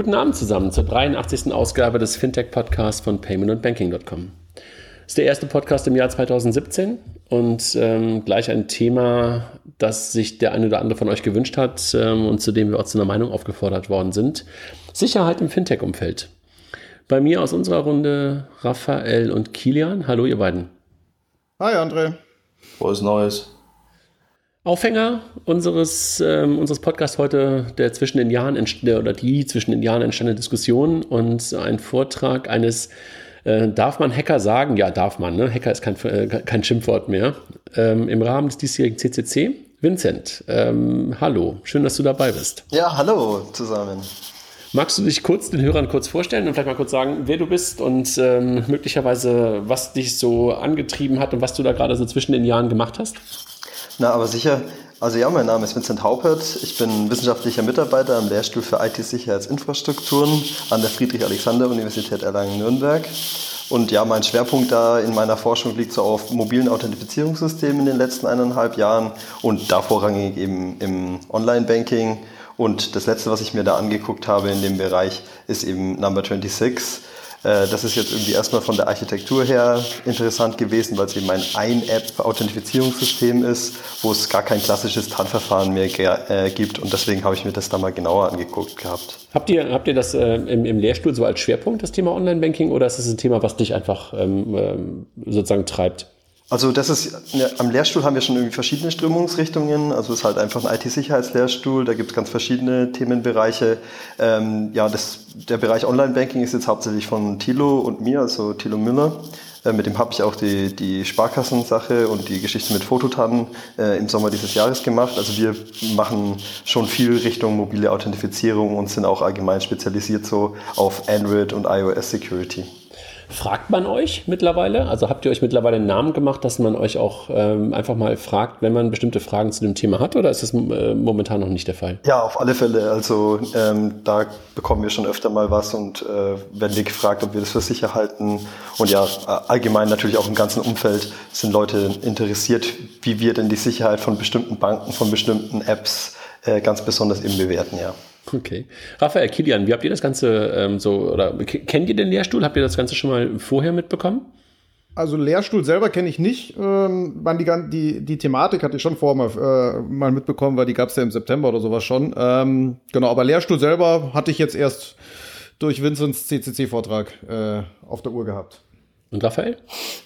Guten Abend zusammen zur 83. Ausgabe des Fintech-Podcasts von paymentandbanking.com. Das ist der erste Podcast im Jahr 2017 und ähm, gleich ein Thema, das sich der eine oder andere von euch gewünscht hat ähm, und zu dem wir auch zu einer Meinung aufgefordert worden sind. Sicherheit im Fintech-Umfeld. Bei mir aus unserer Runde Raphael und Kilian. Hallo, ihr beiden. Hi, André. Frohes Neues. Aufhänger unseres, ähm, unseres Podcasts heute der zwischen den Jahren oder die zwischen den Jahren entstandene Diskussion und ein Vortrag eines äh, Darf man Hacker sagen? Ja, darf man. Ne? Hacker ist kein, äh, kein Schimpfwort mehr. Ähm, Im Rahmen des diesjährigen CCC. Vincent, ähm, hallo, schön, dass du dabei bist. Ja, hallo zusammen. Magst du dich kurz den Hörern kurz vorstellen und vielleicht mal kurz sagen, wer du bist und ähm, möglicherweise, was dich so angetrieben hat und was du da gerade so zwischen den Jahren gemacht hast? Na, aber sicher. Also ja, mein Name ist Vincent Haupert. Ich bin wissenschaftlicher Mitarbeiter am Lehrstuhl für IT-Sicherheitsinfrastrukturen an der Friedrich-Alexander-Universität Erlangen-Nürnberg. Und ja, mein Schwerpunkt da in meiner Forschung liegt so auf mobilen Authentifizierungssystemen in den letzten eineinhalb Jahren und da vorrangig eben im Online-Banking. Und das letzte, was ich mir da angeguckt habe in dem Bereich, ist eben Number 26 äh, das ist jetzt irgendwie erstmal von der Architektur her interessant gewesen, weil es eben ein Ein-App-Authentifizierungssystem ist, wo es gar kein klassishes TAN-Verfahren mehr äh, gibt und deswegen habe ich mir das da mal genauer angeguckt gehabt. Habt ihr, habt ihr das äh, im, im, Lehrstuhl so als Schwerpunkt, das Thema Online-Banking, oder ist es ein Thema, was dich einfach ähm, ähm sozusagen treibt? Also das ist, am Lehrstuhl haben wir schon irgendwie verschiedene Strömungsrichtungen. Also es ist halt einfach ein IT-Sicherheitslehrstuhl, da gibt es ganz verschiedene Themenbereiche. Ähm, ja, das, der Bereich Online-Banking ist jetzt hauptsächlich von Thilo und mir, also Thilo Müller. Äh, mit dem habe ich auch die, die Sparkassensache und die Geschichte mit Fototannen äh, im Sommer dieses Jahres gemacht. Also wir machen schon viel Richtung mobile Authentifizierung und sind auch allgemein spezialisiert so auf Android und iOS Security. Fragt man euch mittlerweile? Also habt ihr euch mittlerweile einen Namen gemacht, dass man euch auch ähm, einfach mal fragt, wenn man bestimmte Fragen zu dem Thema hat? Oder ist das äh, momentan noch nicht der Fall? Ja, auf alle Fälle. Also ähm, da bekommen wir schon öfter mal was und äh, werden wir gefragt, ob wir das für sicher halten. Und ja, allgemein natürlich auch im ganzen Umfeld sind Leute interessiert, wie wir denn die Sicherheit von bestimmten Banken, von bestimmten Apps äh, ganz besonders eben bewerten, ja. Okay. Raphael Kilian, wie habt ihr das Ganze ähm, so, oder kennt ihr den Lehrstuhl? Habt ihr das Ganze schon mal vorher mitbekommen? Also Lehrstuhl selber kenne ich nicht. Ähm, die, die, die Thematik hatte ich schon vorher mal, äh, mal mitbekommen, weil die gab es ja im September oder sowas schon. Ähm, genau, aber Lehrstuhl selber hatte ich jetzt erst durch Vincents CCC-Vortrag äh, auf der Uhr gehabt. Und Raphael?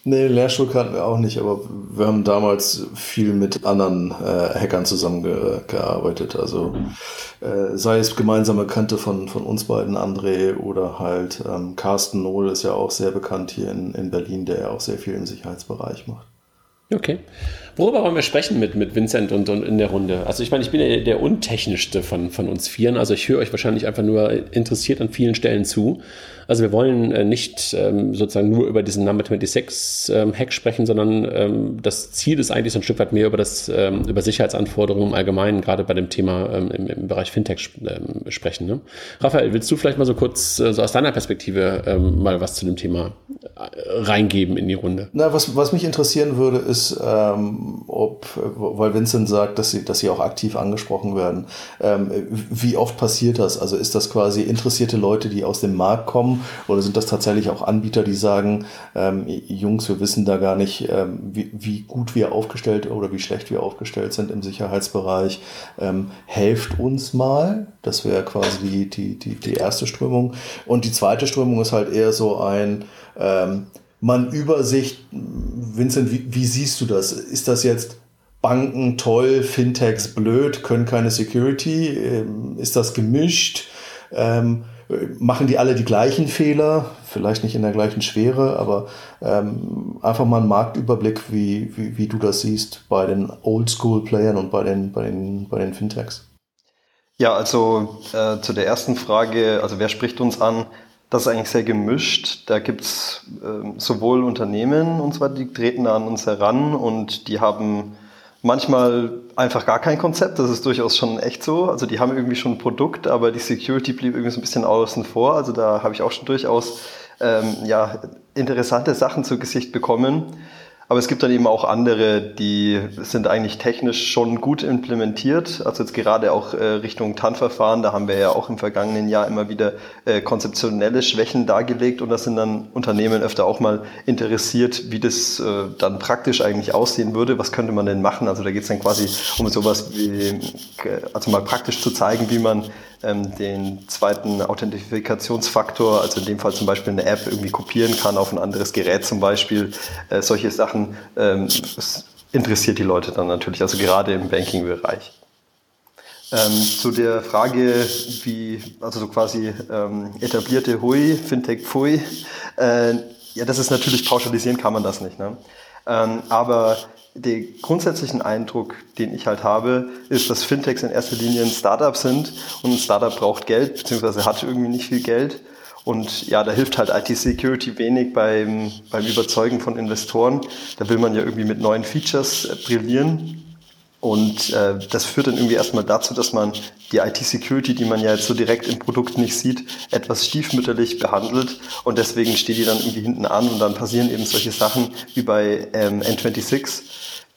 Nee, Lehrstuhl kannten wir auch nicht, aber wir haben damals viel mit anderen äh, Hackern zusammengearbeitet. Also äh, sei es gemeinsame Kante von, von uns beiden, André, oder halt ähm, Carsten Nohl ist ja auch sehr bekannt hier in, in Berlin, der ja auch sehr viel im Sicherheitsbereich macht. Okay. Worüber wollen wir sprechen mit, mit Vincent und, und in der Runde? Also ich meine, ich bin ja der untechnischste von, von uns Vieren. Also ich höre euch wahrscheinlich einfach nur interessiert an vielen Stellen zu. Also wir wollen äh, nicht ähm, sozusagen nur über diesen Number 26 ähm, Hack sprechen, sondern ähm, das Ziel ist eigentlich so ein Stück weit mehr über das ähm, über Sicherheitsanforderungen im Allgemeinen, gerade bei dem Thema ähm, im, im, Bereich Fintech ähm, sprechen. Ne? Raphael, willst du vielleicht mal so kurz äh, so aus deiner Perspektive ähm, mal was zu dem Thema äh, reingeben in die Runde? Na, was, was mich interessieren würde, ist, ähm, ob, weil Vincent sagt, dass sie, dass sie auch aktiv angesprochen werden, ähm, wie oft passiert das? Also ist das quasi interessierte Leute, die aus dem Markt kommen? Oder sind das tatsächlich auch Anbieter, die sagen, ähm, Jungs, wir wissen da gar nicht, ähm, wie, wie, gut wir aufgestellt oder wie schlecht wir aufgestellt sind im Sicherheitsbereich. Ähm, helft uns mal. Das wäre quasi die, die, die, die erste Strömung. Und die zweite Strömung ist halt eher so ein, ähm, man Übersicht. Vincent, wie, wie siehst du das? Ist das jetzt Banken toll, Fintechs blöd, können keine Security? Ähm, ist das gemischt? Ähm, machen die alle die gleichen Fehler, vielleicht nicht in der gleichen Schwere, aber ähm, einfach mal einen Marktüberblick, wie, wie, wie du das siehst bei den Oldschool-Playern und bei den, bei, den, bei den Fintechs. Ja, also äh, zu der ersten Frage, also wer spricht uns an? Das ist eigentlich sehr gemischt. Da gibt's äh, sowohl Unternehmen und zwar, die treten an uns heran und die haben manchmal einfach gar kein Konzept, das ist durchaus schon echt so. Also die haben irgendwie schon ein Produkt, aber die Security blieb irgendwie so ein bisschen außen vor. Also da habe ich auch schon durchaus ähm, ja, interessante Sachen zu Gesicht bekommen. Aber es gibt dann eben auch andere, die sind eigentlich technisch schon gut implementiert. Also jetzt gerade auch äh, Richtung TAN-Verfahren, da haben wir ja auch im vergangenen Jahr immer wieder äh, konzeptionelle Schwächen dargelegt und da sind dann Unternehmen öfter auch mal interessiert, wie das äh, dann praktisch eigentlich aussehen würde. Was könnte man denn machen? Also da geht es dann quasi um sowas wie, also mal praktisch zu zeigen, wie man ähm, den zweiten Authentifikationsfaktor, also in dem Fall zum Beispiel eine App irgendwie kopieren kann auf ein anderes Gerät zum Beispiel. Äh, solche Sachen ähm, interessiert die Leute dann natürlich, also gerade im Banking-Bereich. Ähm, zu der Frage, wie, also so quasi ähm, etablierte Hui, Fintech Pfui, äh, ja, das ist natürlich, pauschalisieren kann man das nicht. Ne? Ähm, aber der grundsätzlichen Eindruck, den ich halt habe, ist, dass Fintechs in erster Linie ein Startup sind und ein Startup braucht Geld, beziehungsweise hat irgendwie nicht viel Geld. Und ja, da hilft halt IT-Security wenig beim, beim Überzeugen von Investoren. Da will man ja irgendwie mit neuen Features brillieren. Und äh, das führt dann irgendwie erstmal dazu, dass man die IT-Security, die man ja jetzt so direkt im Produkt nicht sieht, etwas stiefmütterlich behandelt. Und deswegen steht die dann irgendwie hinten an und dann passieren eben solche Sachen wie bei ähm, N26.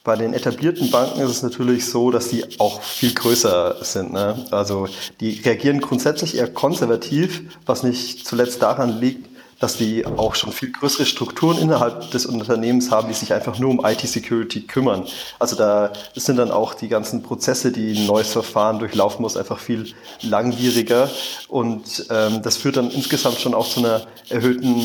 Bei den etablierten Banken ist es natürlich so, dass die auch viel größer sind. Ne? Also die reagieren grundsätzlich eher konservativ, was nicht zuletzt daran liegt, dass die auch schon viel größere Strukturen innerhalb des Unternehmens haben, die sich einfach nur um IT-Security kümmern. Also da sind dann auch die ganzen Prozesse, die ein neues Verfahren durchlaufen muss, einfach viel langwieriger. Und ähm, das führt dann insgesamt schon auch zu einer erhöhten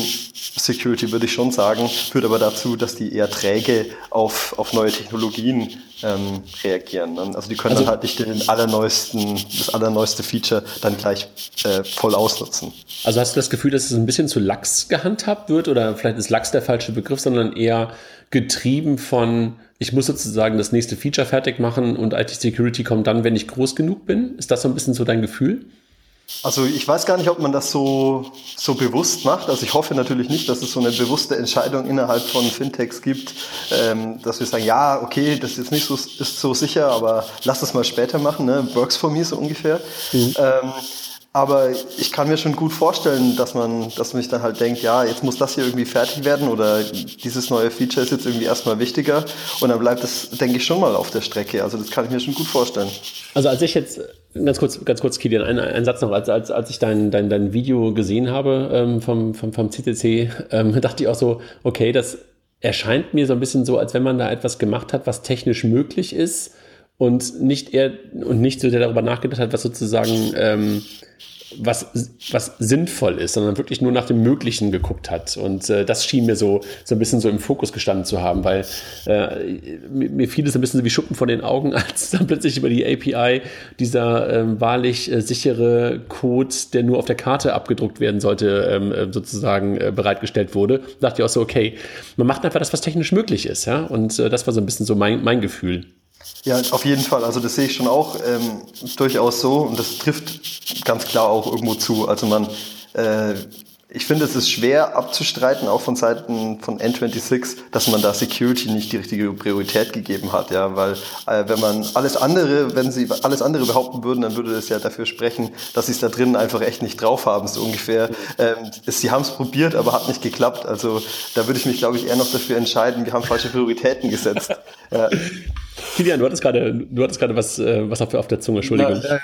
Security, würde ich schon sagen, führt aber dazu, dass die eher träge auf, auf neue Technologien ähm, reagieren. Also die können also, dann halt nicht den allerneuesten, das allerneueste Feature dann gleich äh, voll ausnutzen. Also hast du das Gefühl, dass es ein bisschen zu lax gehandhabt wird oder vielleicht ist lax der falsche Begriff, sondern eher getrieben von, ich muss sozusagen das nächste Feature fertig machen und IT-Security kommt dann, wenn ich groß genug bin? Ist das so ein bisschen so dein Gefühl? Also ich weiß gar nicht, ob man das so, so bewusst macht. Also ich hoffe natürlich nicht, dass es so eine bewusste Entscheidung innerhalb von Fintechs gibt, ähm, dass wir sagen, ja, okay, das ist jetzt nicht so, ist so sicher, aber lass es mal später machen, ne? works for me so ungefähr. Mhm. Ähm, aber ich kann mir schon gut vorstellen, dass man, dass man sich dann halt denkt, ja, jetzt muss das hier irgendwie fertig werden oder dieses neue Feature ist jetzt irgendwie erstmal wichtiger und dann bleibt das, denke ich, schon mal auf der Strecke. Also das kann ich mir schon gut vorstellen. Also als ich jetzt, ganz kurz, ganz kurz, Kilian, ein, ein Satz noch, als, als, als ich dein, dein, dein Video gesehen habe ähm, vom, vom, vom CCC, ähm, dachte ich auch so, okay, das erscheint mir so ein bisschen so, als wenn man da etwas gemacht hat, was technisch möglich ist und nicht eher und nicht so darüber nachgedacht hat, was sozusagen ähm, was, was sinnvoll ist, sondern wirklich nur nach dem Möglichen geguckt hat. Und äh, das schien mir so, so ein bisschen so im Fokus gestanden zu haben, weil äh, mir, mir fiel es ein bisschen so wie Schuppen von den Augen, als dann plötzlich über die API dieser ähm, wahrlich äh, sichere Code, der nur auf der Karte abgedruckt werden sollte, ähm, äh, sozusagen äh, bereitgestellt wurde. Da dachte ich auch so, okay, man macht einfach das, was technisch möglich ist. ja. Und äh, das war so ein bisschen so mein, mein Gefühl. Ja, auf jeden Fall. Also das sehe ich schon auch ähm, durchaus so und das trifft ganz klar auch irgendwo zu. Also man, äh, ich finde, es ist schwer abzustreiten, auch von Seiten von N26, dass man da Security nicht die richtige Priorität gegeben hat, ja, weil äh, wenn man alles andere, wenn sie alles andere behaupten würden, dann würde das ja dafür sprechen, dass sie es da drin einfach echt nicht drauf haben, so ungefähr. Ähm, sie haben es probiert, aber hat nicht geklappt. Also da würde ich mich, glaube ich, eher noch dafür entscheiden, wir haben falsche Prioritäten gesetzt. ja. Kilian, du hattest gerade, du hattest gerade was, äh, was auf der Zunge, Entschuldigung. Ja,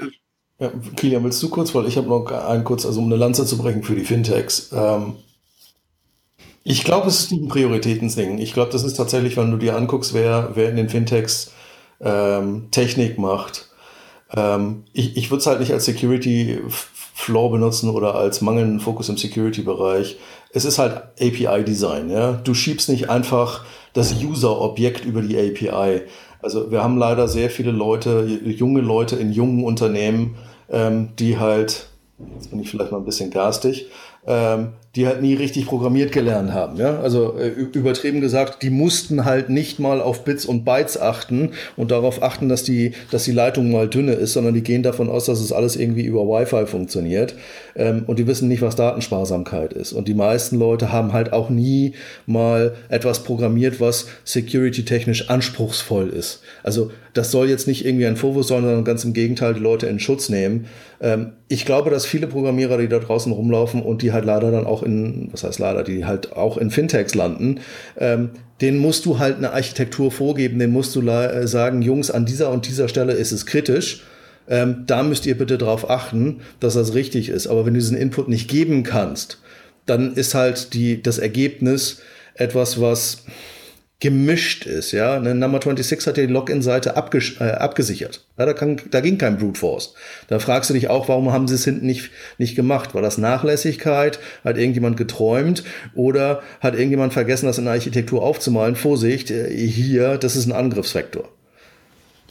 ja, Kilian, willst du kurz, weil ich habe noch einen kurz, also um eine Lanze zu brechen für die Fintechs. Ähm, ich glaube, es ist ein Prioritätensding. Ich glaube, das ist tatsächlich, wenn du dir anguckst, wer, wer in den Fintechs ähm, Technik macht. Ähm, ich ich würde es halt nicht als Security Flaw benutzen oder als mangelnden Fokus im Security-Bereich. Es ist halt API-Design. Ja? Du schiebst nicht einfach das User-Objekt über die API. Also wir haben leider sehr viele Leute, junge Leute in jungen Unternehmen, ähm, die halt, jetzt bin ich vielleicht mal ein bisschen garstig, ähm, die halt nie richtig programmiert gelernt haben. Ja? Also äh, übertrieben gesagt, die mussten halt nicht mal auf Bits und Bytes achten und darauf achten, dass die, dass die Leitung mal dünne ist, sondern die gehen davon aus, dass es alles irgendwie über Wi-Fi funktioniert. Ähm, und die wissen nicht, was Datensparsamkeit ist. Und die meisten Leute haben halt auch nie mal etwas programmiert, was security-technisch anspruchsvoll ist. Also das soll jetzt nicht irgendwie ein Vorwurf sein, sondern ganz im Gegenteil die Leute in Schutz nehmen. Ähm, ich glaube, dass viele Programmierer, die da draußen rumlaufen und die halt leider dann auch in, was heißt leider, die halt auch in Fintechs landen, ähm, den musst du halt eine Architektur vorgeben, den musst du äh, sagen, Jungs, an dieser und dieser Stelle ist es kritisch. Ähm, da müsst ihr bitte darauf achten, dass das richtig ist. Aber wenn du diesen Input nicht geben kannst, dann ist halt die, das Ergebnis etwas, was gemischt ist, ja. Eine Number 26 hat die Login-Seite äh, abgesichert. Ja, da, kann, da ging kein Brute Force. Da fragst du dich auch, warum haben sie es hinten nicht, nicht gemacht? War das Nachlässigkeit? Hat irgendjemand geträumt? Oder hat irgendjemand vergessen, das in der Architektur aufzumalen? Vorsicht, äh, hier, das ist ein Angriffsvektor.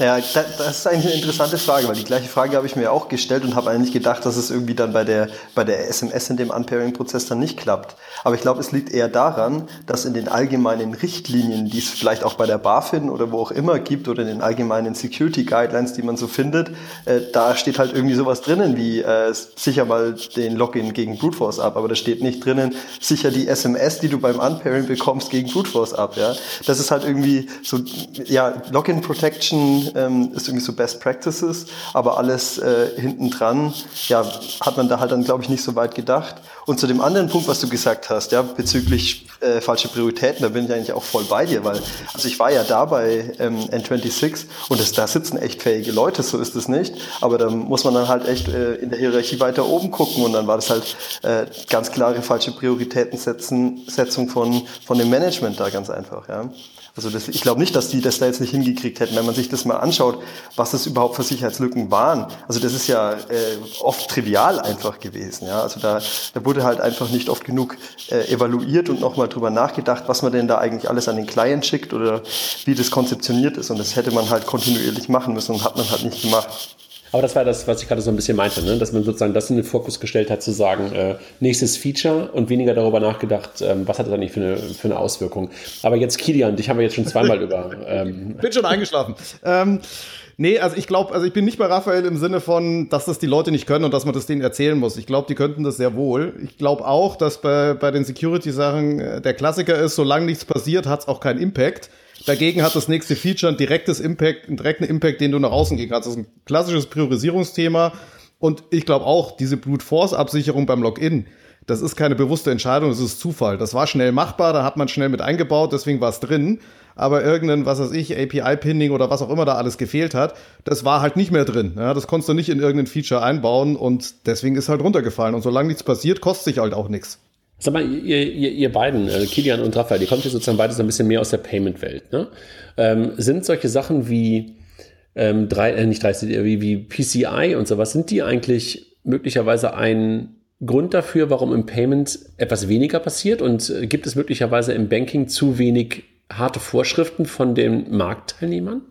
Ja, das ist eigentlich eine interessante Frage, weil die gleiche Frage habe ich mir auch gestellt und habe eigentlich gedacht, dass es irgendwie dann bei der, bei der SMS in dem Unpairing-Prozess dann nicht klappt. Aber ich glaube, es liegt eher daran, dass in den allgemeinen Richtlinien, die es vielleicht auch bei der BaFin oder wo auch immer gibt oder in den allgemeinen Security Guidelines, die man so findet, äh, da steht halt irgendwie sowas drinnen wie äh, sicher mal den Login gegen Brute Force ab, aber da steht nicht drinnen, sicher die SMS, die du beim Unpairing bekommst, gegen Brute Force ab. Ja? Das ist halt irgendwie so, ja, Login Protection ähm, ist irgendwie so Best Practices, aber alles äh, hinten dran, ja, hat man da halt dann, glaube ich, nicht so weit gedacht. Und zu dem anderen Punkt, was du gesagt hast, ja, bezüglich äh, falsche Prioritäten, da bin ich eigentlich auch voll bei dir, weil, also ich war ja da bei ähm, N26 und das, da sitzen echt fähige Leute, so ist es nicht, aber da muss man dann halt echt äh, in der Hierarchie weiter oben gucken und dann war das halt äh, ganz klare falsche Prioritätensetzung von, von dem Management da ganz einfach, ja. Also das, ich glaube nicht, dass die das da jetzt nicht hingekriegt hätten, wenn man sich das mal anschaut, was das überhaupt für Sicherheitslücken waren. Also das ist ja äh, oft trivial einfach gewesen. Ja? Also da, da wurde halt einfach nicht oft genug äh, evaluiert und nochmal drüber nachgedacht, was man denn da eigentlich alles an den Client schickt oder wie das konzeptioniert ist. Und das hätte man halt kontinuierlich machen müssen und hat man halt nicht gemacht. Aber das war das, was ich gerade so ein bisschen meinte, ne? dass man sozusagen das in den Fokus gestellt hat, zu sagen, äh, nächstes Feature und weniger darüber nachgedacht, ähm, was hat das eigentlich für eine, für eine Auswirkung. Aber jetzt Kilian, dich haben wir jetzt schon zweimal über. Ähm Bin schon eingeschlafen. ähm, nee, also ich glaube, also ich bin nicht bei Raphael im Sinne von, dass das die Leute nicht können und dass man das denen erzählen muss. Ich glaube, die könnten das sehr wohl. Ich glaube auch, dass bei, bei den Security-Sachen äh, der Klassiker ist, solange nichts passiert, hat es auch keinen Impact. Dagegen hat das nächste Feature ein direktes Impact, einen direkten Impact, den du nach außen gehen kannst. Das ist ein klassisches Priorisierungsthema. Und ich glaube auch, diese Brute Force Absicherung beim Login, das ist keine bewusste Entscheidung, das ist Zufall. Das war schnell machbar, da hat man schnell mit eingebaut, deswegen war es drin. Aber irgendein, was weiß ich, API-Pinning oder was auch immer da alles gefehlt hat, das war halt nicht mehr drin. Ja, das konntest du nicht in irgendein Feature einbauen und deswegen ist halt runtergefallen. Und solange nichts passiert, kostet sich halt auch nichts. Sag mal, ihr, ihr, ihr beiden, äh, Kilian und Raphael, die kommt ja sozusagen beide so ein bisschen mehr aus der Payment-Welt. Ne? Ähm, sind solche Sachen wie ähm, drei, äh, nicht 30, äh, wie, wie PCI und sowas, sind die eigentlich möglicherweise ein Grund dafür, warum im Payment etwas weniger passiert? Und äh, gibt es möglicherweise im Banking zu wenig harte Vorschriften von den Marktteilnehmern?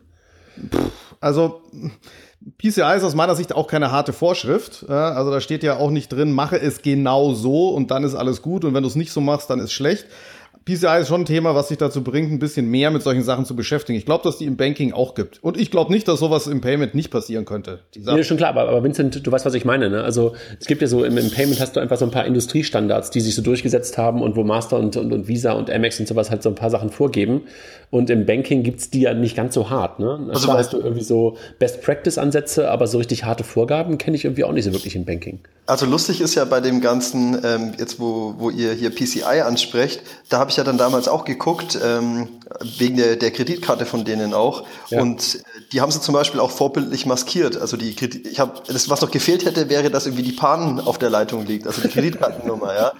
Also PCI ist aus meiner Sicht auch keine harte Vorschrift. Also da steht ja auch nicht drin, mache es genau so und dann ist alles gut und wenn du es nicht so machst, dann ist schlecht. PCI ist schon ein Thema, was sich dazu bringt, ein bisschen mehr mit solchen Sachen zu beschäftigen. Ich glaube, dass die im Banking auch gibt. Und ich glaube nicht, dass sowas im Payment nicht passieren könnte. Ja, schon klar, aber, aber Vincent, du weißt, was ich meine. Ne? Also es gibt ja so, im, im, Payment hast du einfach so ein paar Industriestandards, die sich so durchgesetzt haben und wo Master und, und, und Visa und Amex und sowas halt so ein paar Sachen vorgeben. Und im Banking gibt's die ja nicht ganz so hart. Ne? Also hast du irgendwie so Best-Practice-Ansätze, aber so richtig harte Vorgaben kenne ich irgendwie auch nicht so wirklich im Banking. Also lustig ist ja bei dem Ganzen, ähm, jetzt wo, wo ihr hier PCI ansprecht, da habe ich ja dann damals auch geguckt, ähm, wegen der, der Kreditkarte von denen auch. Ja. Und äh, die haben sie zum Beispiel auch vorbildlich maskiert. Also die Kredit ich habe das, was noch gefehlt hätte, wäre, dass irgendwie die Pan auf der Leitung liegt, also die Kreditkartennummer, ja.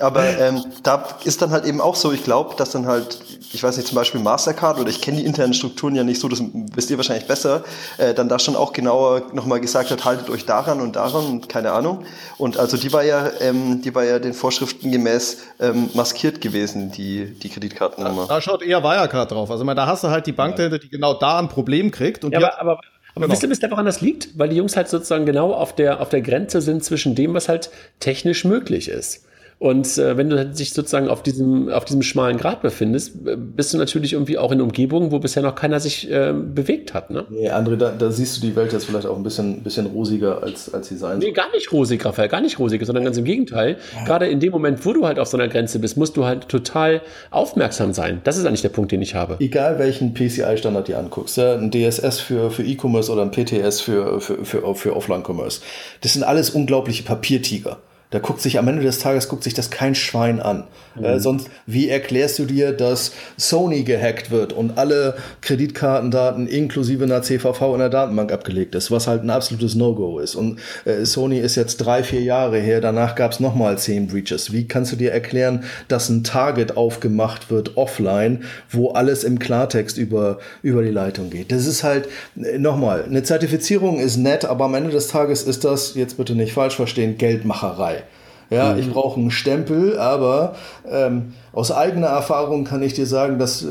Aber ähm, da ist dann halt eben auch so, ich glaube, dass dann halt, ich weiß nicht, zum Beispiel Mastercard oder ich kenne die internen Strukturen ja nicht so, das wisst ihr wahrscheinlich besser, äh, dann da schon auch genauer nochmal gesagt hat, haltet euch daran und daran und keine Ahnung. Und also die war ja, ähm, die war ja den Vorschriften gemäß ähm, maskiert gewesen, die, die Kreditkartennummer. Da, da schaut eher Wirecard drauf. Also da hast du halt die Bank dahinter, die genau da ein Problem kriegt. Und ja, aber, aber aber genau. wisst ihr, bis woran das liegt? Weil die Jungs halt sozusagen genau auf der, auf der Grenze sind zwischen dem, was halt technisch möglich ist. Und äh, wenn du dich sozusagen auf diesem, auf diesem schmalen Grat befindest, bist du natürlich irgendwie auch in Umgebungen, wo bisher noch keiner sich äh, bewegt hat. Ne? Nee, André, da, da, siehst du die Welt jetzt vielleicht auch ein bisschen, bisschen rosiger, als, als sie sein soll. Nee, gar nicht rosig, Raphael, gar nicht rosig, sondern ganz im Gegenteil. Ja. Gerade in dem Moment, wo du halt auf so einer Grenze bist, musst du halt total aufmerksam sein. Das ist eigentlich der Punkt, den ich habe. Egal welchen PCI-Standard dir anguckst, ja, ein DSS für, für E-Commerce oder ein PTS für, für, für, für Offline-Commerce, das sind alles unglaubliche Papiertiger. Da guckt sich am Ende des Tages guckt sich das kein Schwein an. Mhm. Äh, sonst, wie erklärst du dir, dass Sony gehackt wird und alle Kreditkartendaten inklusive einer CVV in der Datenbank abgelegt ist, was halt ein absolutes No-Go ist. Und äh, Sony ist jetzt drei, vier Jahre her, danach gab es nochmal zehn Breaches. Wie kannst du dir erklären, dass ein Target aufgemacht wird offline, wo alles im Klartext über, über die Leitung geht? Das ist halt, äh, nochmal, eine Zertifizierung ist nett, aber am Ende des Tages ist das, jetzt bitte nicht falsch verstehen, Geldmacherei. Ja, mhm. ich brauche einen Stempel, aber ähm, aus eigener Erfahrung kann ich dir sagen, dass äh,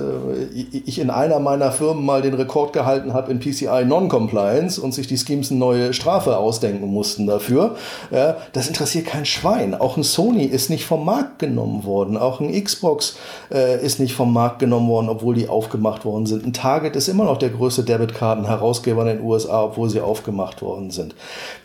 ich in einer meiner Firmen mal den Rekord gehalten habe in PCI Non-Compliance und sich die Schemes eine neue Strafe ausdenken mussten dafür. Ja, das interessiert kein Schwein. Auch ein Sony ist nicht vom Markt genommen worden. Auch ein Xbox äh, ist nicht vom Markt genommen worden, obwohl die aufgemacht worden sind. Ein Target ist immer noch der größte Debitkartenherausgeber in den USA, obwohl sie aufgemacht worden sind.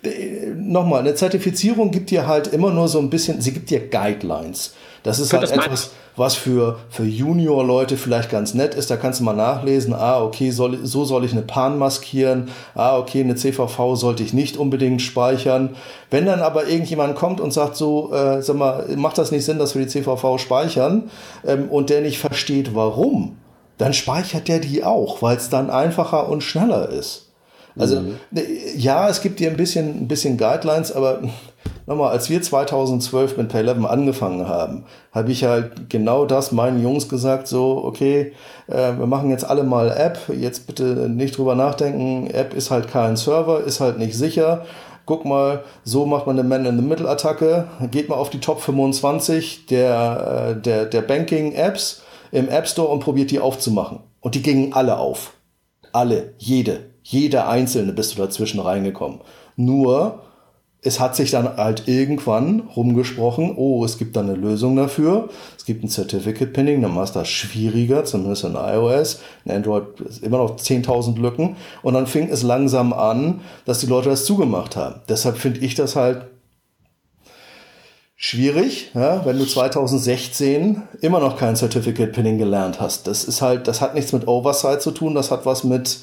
Äh, Nochmal, eine Zertifizierung gibt dir halt immer nur so ein bisschen, sie gibt dir Guidelines. Das ist halt etwas, was für, für Junior-Leute vielleicht ganz nett ist. Da kannst du mal nachlesen, ah, okay, soll, so soll ich eine PAN maskieren. Ah, okay, eine CVV sollte ich nicht unbedingt speichern. Wenn dann aber irgendjemand kommt und sagt so, äh, sag mal, macht das nicht Sinn, dass wir die CVV speichern ähm, und der nicht versteht, warum, dann speichert der die auch, weil es dann einfacher und schneller ist. Also mhm. ja, es gibt dir ein bisschen, ein bisschen Guidelines, aber nochmal, als wir 2012 mit Pay11 angefangen haben, habe ich halt genau das meinen Jungs gesagt, so, okay, äh, wir machen jetzt alle mal App, jetzt bitte nicht drüber nachdenken, App ist halt kein Server, ist halt nicht sicher. Guck mal, so macht man eine Man-in-the-Middle-Attacke, geht mal auf die Top 25 der, äh, der, der Banking-Apps im App Store und probiert die aufzumachen. Und die gingen alle auf. Alle, jede. Jeder einzelne bist du dazwischen reingekommen. Nur, es hat sich dann halt irgendwann rumgesprochen, oh, es gibt da eine Lösung dafür. Es gibt ein Certificate Pinning, dann machst du das schwieriger, zumindest in iOS. In Android immer noch 10.000 Lücken. Und dann fing es langsam an, dass die Leute das zugemacht haben. Deshalb finde ich das halt schwierig, ja, wenn du 2016 immer noch kein Certificate Pinning gelernt hast. Das ist halt, das hat nichts mit Oversight zu tun, das hat was mit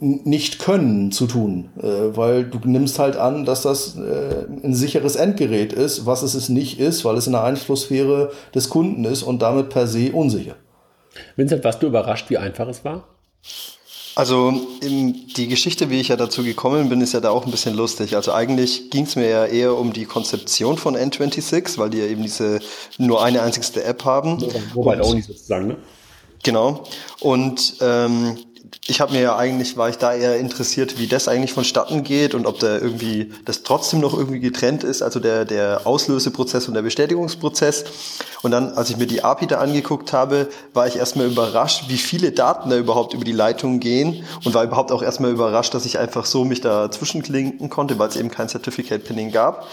nicht können zu tun, äh, weil du nimmst halt an, dass das äh, ein sicheres Endgerät ist, was es es nicht ist, weil es in der Einflusssphäre des Kunden ist und damit per se unsicher. Vincent, warst du überrascht, wie einfach es war? Also die Geschichte, wie ich ja dazu gekommen bin, ist ja da auch ein bisschen lustig. Also eigentlich ging es mir ja eher um die Konzeption von N26, weil die ja eben diese nur eine einzigste App haben. Mobile Only sozusagen, ne? Genau. Und ähm, ich habe mir ja eigentlich, war ich da eher interessiert, wie das eigentlich vonstatten geht und ob da irgendwie das trotzdem noch irgendwie getrennt ist, also der, der Auslöseprozess und der Bestätigungsprozess. Und dann, als ich mir die API da angeguckt habe, war ich erstmal überrascht, wie viele Daten da überhaupt über die Leitung gehen und war überhaupt auch erstmal überrascht, dass ich einfach so mich da zwischenklinken konnte, weil es eben kein Certificate Pinning gab.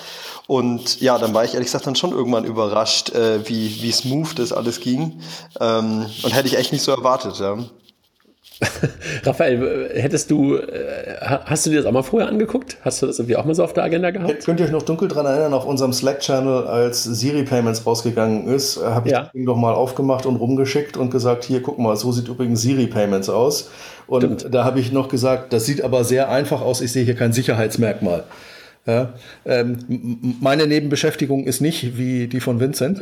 Und ja, dann war ich ehrlich gesagt dann schon irgendwann überrascht, äh, wie, wie smooth das alles ging. Ähm, und hätte ich echt nicht so erwartet. Ja. Raphael, hättest du, äh, hast du dir das auch mal vorher angeguckt? Hast du das irgendwie auch mal so auf der Agenda gehabt? Könnt ihr euch noch dunkel dran erinnern, auf unserem Slack-Channel, als Siri Payments rausgegangen ist, äh, habe ich ja. das Ding doch mal aufgemacht und rumgeschickt und gesagt, hier, guck mal, so sieht übrigens Siri Payments aus. Und Stimmt. da habe ich noch gesagt, das sieht aber sehr einfach aus, ich sehe hier kein Sicherheitsmerkmal. Ja, ähm, meine Nebenbeschäftigung ist nicht wie die von Vincent,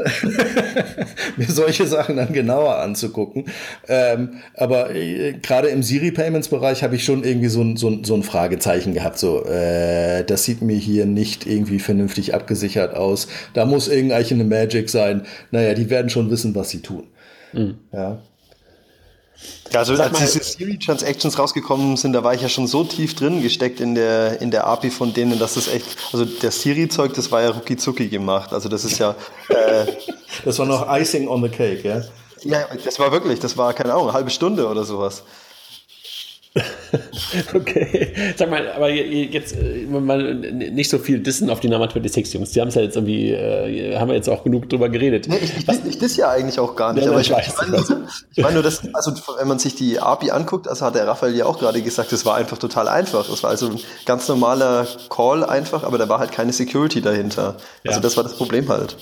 mir solche Sachen dann genauer anzugucken. Ähm, aber äh, gerade im Siri Payments Bereich habe ich schon irgendwie so ein, so, ein, so ein Fragezeichen gehabt. So, äh, das sieht mir hier nicht irgendwie vernünftig abgesichert aus. Da muss irgendeine Magic sein. Naja, die werden schon wissen, was sie tun. Mhm. Ja. Ja, also Sag als mal, diese Siri-Transactions rausgekommen sind, da war ich ja schon so tief drin gesteckt in der, in der API von denen, dass das echt, also der Siri-Zeug, das war ja rucki zucki gemacht. Also das ist ja... Äh, das war noch Icing on the Cake, ja? Ja, das war wirklich, das war, keine Ahnung, eine halbe Stunde oder sowas. okay. Sag mal, aber jetzt äh, mal nicht so viel Dissen auf die Nama 26 Jungs. Die haben es ja jetzt irgendwie, äh, haben wir jetzt auch genug drüber geredet. Nee, ich, ich, ich diss ja eigentlich auch gar nicht. Ja, aber ich, ich, meine, also, ich meine nur, dass, also wenn man sich die API anguckt, also hat der Raphael ja auch gerade gesagt, es war einfach total einfach. Es war also ein ganz normaler Call einfach, aber da war halt keine Security dahinter. Also ja. das war das Problem halt.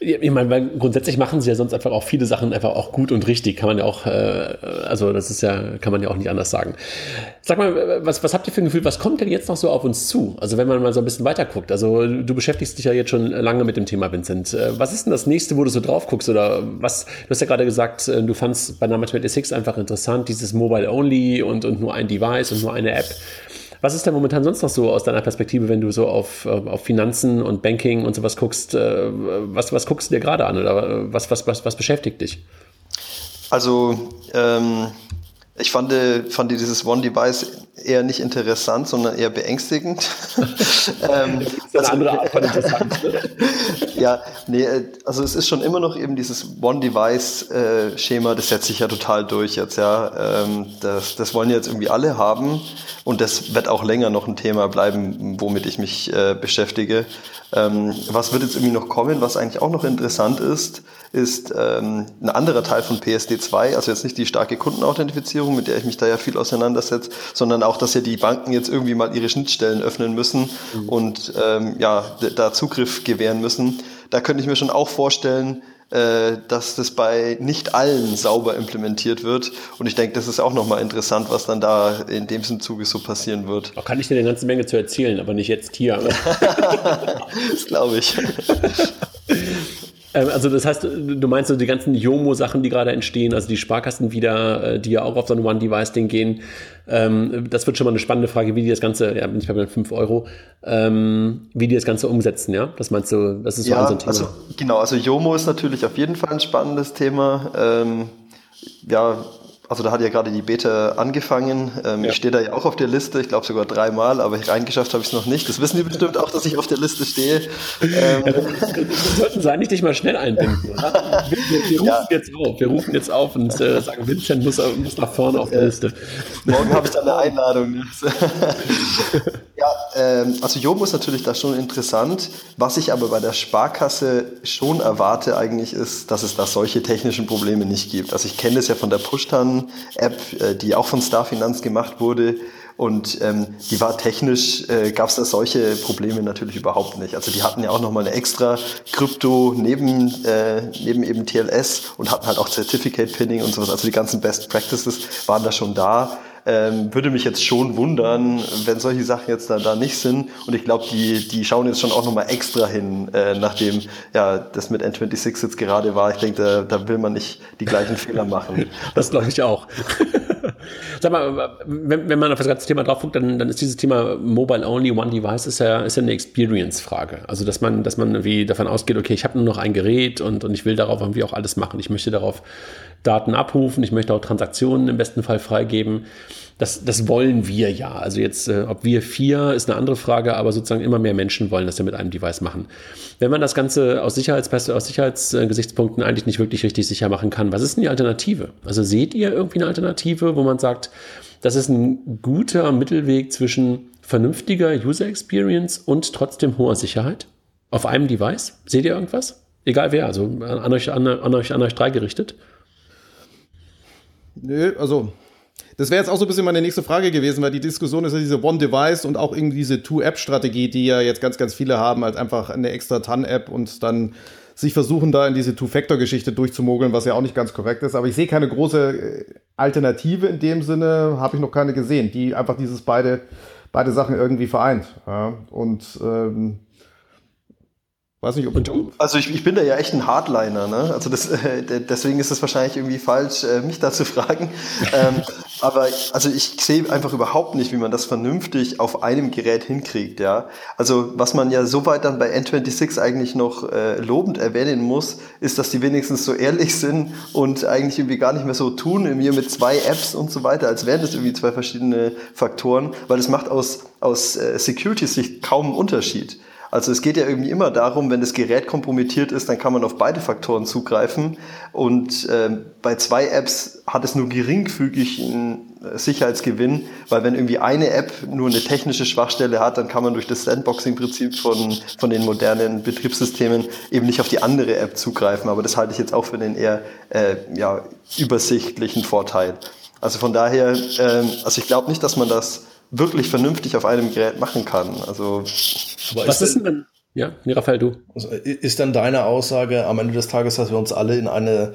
Ich meine, weil grundsätzlich machen sie ja sonst einfach auch viele Sachen einfach auch gut und richtig, kann man ja auch, äh, also das ist ja, kann man ja auch nicht anders sagen. Sag mal, was, was habt ihr für ein Gefühl, was kommt denn jetzt noch so auf uns zu? Also wenn man mal so ein bisschen weiter guckt, also du beschäftigst dich ja jetzt schon lange mit dem Thema, Vincent. Äh, was ist denn das nächste, wo du so drauf guckst? Oder was, du hast ja gerade gesagt, äh, du fandst bei Number 26 einfach interessant, dieses Mobile Only und, und nur ein Device und nur eine App. Was ist denn momentan sonst noch so aus deiner Perspektive, wenn du so auf, äh, auf Finanzen und Banking und sowas guckst? Äh, was, was guckst du dir gerade an oder äh, was, was, was, was beschäftigt dich? Also, ähm, ich fand, fand dieses One-Device eher nicht interessant, sondern eher beängstigend. ähm, das ist eine also, andere Art von interessant. Ne? ja, nee, also es ist schon immer noch eben dieses One-Device-Schema, das setzt sich ja total durch jetzt, ja. Ähm, das, das wollen jetzt irgendwie alle haben und das wird auch länger noch ein Thema bleiben, womit ich mich äh, beschäftige. Ähm, was wird jetzt irgendwie noch kommen, was eigentlich auch noch interessant ist, ist ähm, ein anderer Teil von PSD2, also jetzt nicht die starke Kundenauthentifizierung, mit der ich mich da ja viel auseinandersetze, sondern auch, dass ja die Banken jetzt irgendwie mal ihre Schnittstellen öffnen müssen mhm. und ähm, ja, da Zugriff gewähren müssen. Da könnte ich mir schon auch vorstellen, äh, dass das bei nicht allen sauber implementiert wird. Und ich denke, das ist auch nochmal interessant, was dann da in dem Zuge so passieren wird. Da kann ich dir eine ganze Menge zu erzählen, aber nicht jetzt hier. das glaube ich. Ähm, also das heißt, du meinst so die ganzen Jomo-Sachen, die gerade entstehen, also die Sparkassen wieder, äh, die ja auch auf so ein One-Device-Ding gehen. Ähm, das wird schon mal eine spannende Frage, wie die das Ganze, ja, bin ich bei 5 Euro, ähm, wie die das Ganze umsetzen, ja? Das meinst du, das ist so ja, ein Thema. Also, genau, also Jomo ist natürlich auf jeden Fall ein spannendes Thema. Ähm, ja, also da hat ja gerade die Beta angefangen. Ähm, ja. Ich stehe da ja auch auf der Liste, ich glaube sogar dreimal, aber reingeschafft habe ich es noch nicht. Das wissen die bestimmt auch, dass ich auf der Liste stehe. Ähm, ja, sollten sie eigentlich dich mal schnell einbinden, oder? Wir, wir, wir rufen ja. jetzt auf, wir rufen jetzt auf und äh, sagen, Vincent muss, muss nach vorne auf der Liste. Morgen habe ich dann eine Einladung. ja, ähm, also Jomo ist natürlich da schon interessant. Was ich aber bei der Sparkasse schon erwarte eigentlich ist, dass es da solche technischen Probleme nicht gibt. Also ich kenne das ja von der Pushtan App, äh, die auch von Starfinanz gemacht wurde. Und ähm, die war technisch, äh, gab es da solche Probleme natürlich überhaupt nicht. Also die hatten ja auch nochmal eine extra Krypto neben, äh, neben eben TLS und hatten halt auch Certificate Pinning und sowas. Also die ganzen Best Practices waren da schon da. Ähm, würde mich jetzt schon wundern, wenn solche Sachen jetzt da, da nicht sind. Und ich glaube, die, die schauen jetzt schon auch nochmal extra hin, äh, nachdem ja das mit N26 jetzt gerade war. Ich denke, da, da will man nicht die gleichen Fehler machen. Das glaube ich auch. Sag mal, wenn, wenn man auf das ganze Thema drauf guckt, dann, dann ist dieses Thema Mobile Only One Device ist ja, ist ja eine Experience-Frage. Also, dass man, dass man irgendwie davon ausgeht, okay, ich habe nur noch ein Gerät und, und ich will darauf irgendwie auch alles machen. Ich möchte darauf Daten abrufen, ich möchte auch Transaktionen im besten Fall freigeben. Das, das wollen wir ja. Also jetzt, äh, ob wir vier, ist eine andere Frage, aber sozusagen immer mehr Menschen wollen das ja mit einem Device machen. Wenn man das Ganze aus, Sicherheits aus Sicherheitsgesichtspunkten eigentlich nicht wirklich richtig sicher machen kann, was ist denn die Alternative? Also seht ihr irgendwie eine Alternative, wo man sagt, das ist ein guter Mittelweg zwischen vernünftiger User Experience und trotzdem hoher Sicherheit auf einem Device? Seht ihr irgendwas? Egal wer, also an euch, an, an euch, an euch drei gerichtet. Nö, also das wäre jetzt auch so ein bisschen meine nächste Frage gewesen, weil die Diskussion ist ja diese One-Device und auch irgendwie diese Two-App-Strategie, die ja jetzt ganz, ganz viele haben, als einfach eine extra TAN-App und dann sich versuchen, da in diese Two-Factor-Geschichte durchzumogeln, was ja auch nicht ganz korrekt ist. Aber ich sehe keine große äh, Alternative in dem Sinne, habe ich noch keine gesehen, die einfach dieses beide, beide Sachen irgendwie vereint. Ja, und ähm, Weiß nicht, ob du. Also ich, ich bin da ja echt ein Hardliner, ne? Also das, äh, deswegen ist es wahrscheinlich irgendwie falsch, äh, mich da zu fragen. ähm, aber also ich sehe einfach überhaupt nicht, wie man das vernünftig auf einem Gerät hinkriegt, ja. Also was man ja soweit dann bei N26 eigentlich noch äh, lobend erwähnen muss, ist, dass die wenigstens so ehrlich sind und eigentlich irgendwie gar nicht mehr so tun, irgendwie mit zwei Apps und so weiter, als wären das irgendwie zwei verschiedene Faktoren, weil es macht aus, aus äh, Security-Sicht kaum einen Unterschied. Also es geht ja irgendwie immer darum, wenn das Gerät kompromittiert ist, dann kann man auf beide Faktoren zugreifen. Und äh, bei zwei Apps hat es nur geringfügig einen Sicherheitsgewinn, weil wenn irgendwie eine App nur eine technische Schwachstelle hat, dann kann man durch das Sandboxing-Prinzip von, von den modernen Betriebssystemen eben nicht auf die andere App zugreifen. Aber das halte ich jetzt auch für den eher äh, ja, übersichtlichen Vorteil. Also von daher, äh, also ich glaube nicht, dass man das wirklich vernünftig auf einem Gerät machen kann. Also was ist denn ja, Raphael, du. Also ist dann deine Aussage am Ende des Tages, dass wir uns alle in eine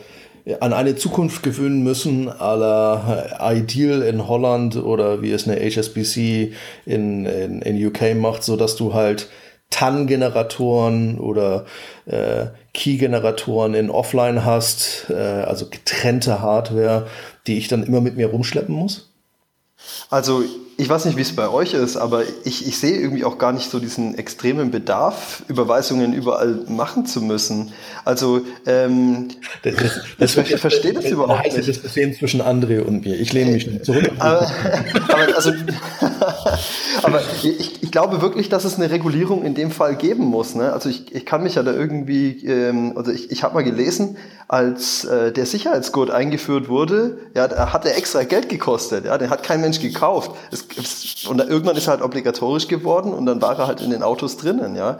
an eine Zukunft gewöhnen müssen, à la Ideal in Holland oder wie es eine HSBC in, in, in UK macht, so dass du halt TAN-Generatoren oder äh, Key-Generatoren in Offline hast, äh, also getrennte Hardware, die ich dann immer mit mir rumschleppen muss? Also ich weiß nicht, wie es bei euch ist, aber ich, ich sehe irgendwie auch gar nicht so diesen extremen Bedarf, Überweisungen überall machen zu müssen. Also ähm, das, das, das, ich verstehe das überhaupt nicht. Das System zwischen André und mir. Ich lehne mich zurück. aber, aber, also, aber ich, ich glaube wirklich, dass es eine Regulierung in dem Fall geben muss. Ne? Also ich, ich kann mich ja da irgendwie, ähm, also ich, ich habe mal gelesen, als äh, der Sicherheitsgurt eingeführt wurde, ja, hat er extra Geld gekostet. Ja, den hat kein Mensch gekauft. Es und irgendwann ist er halt obligatorisch geworden und dann war er halt in den Autos drinnen, ja.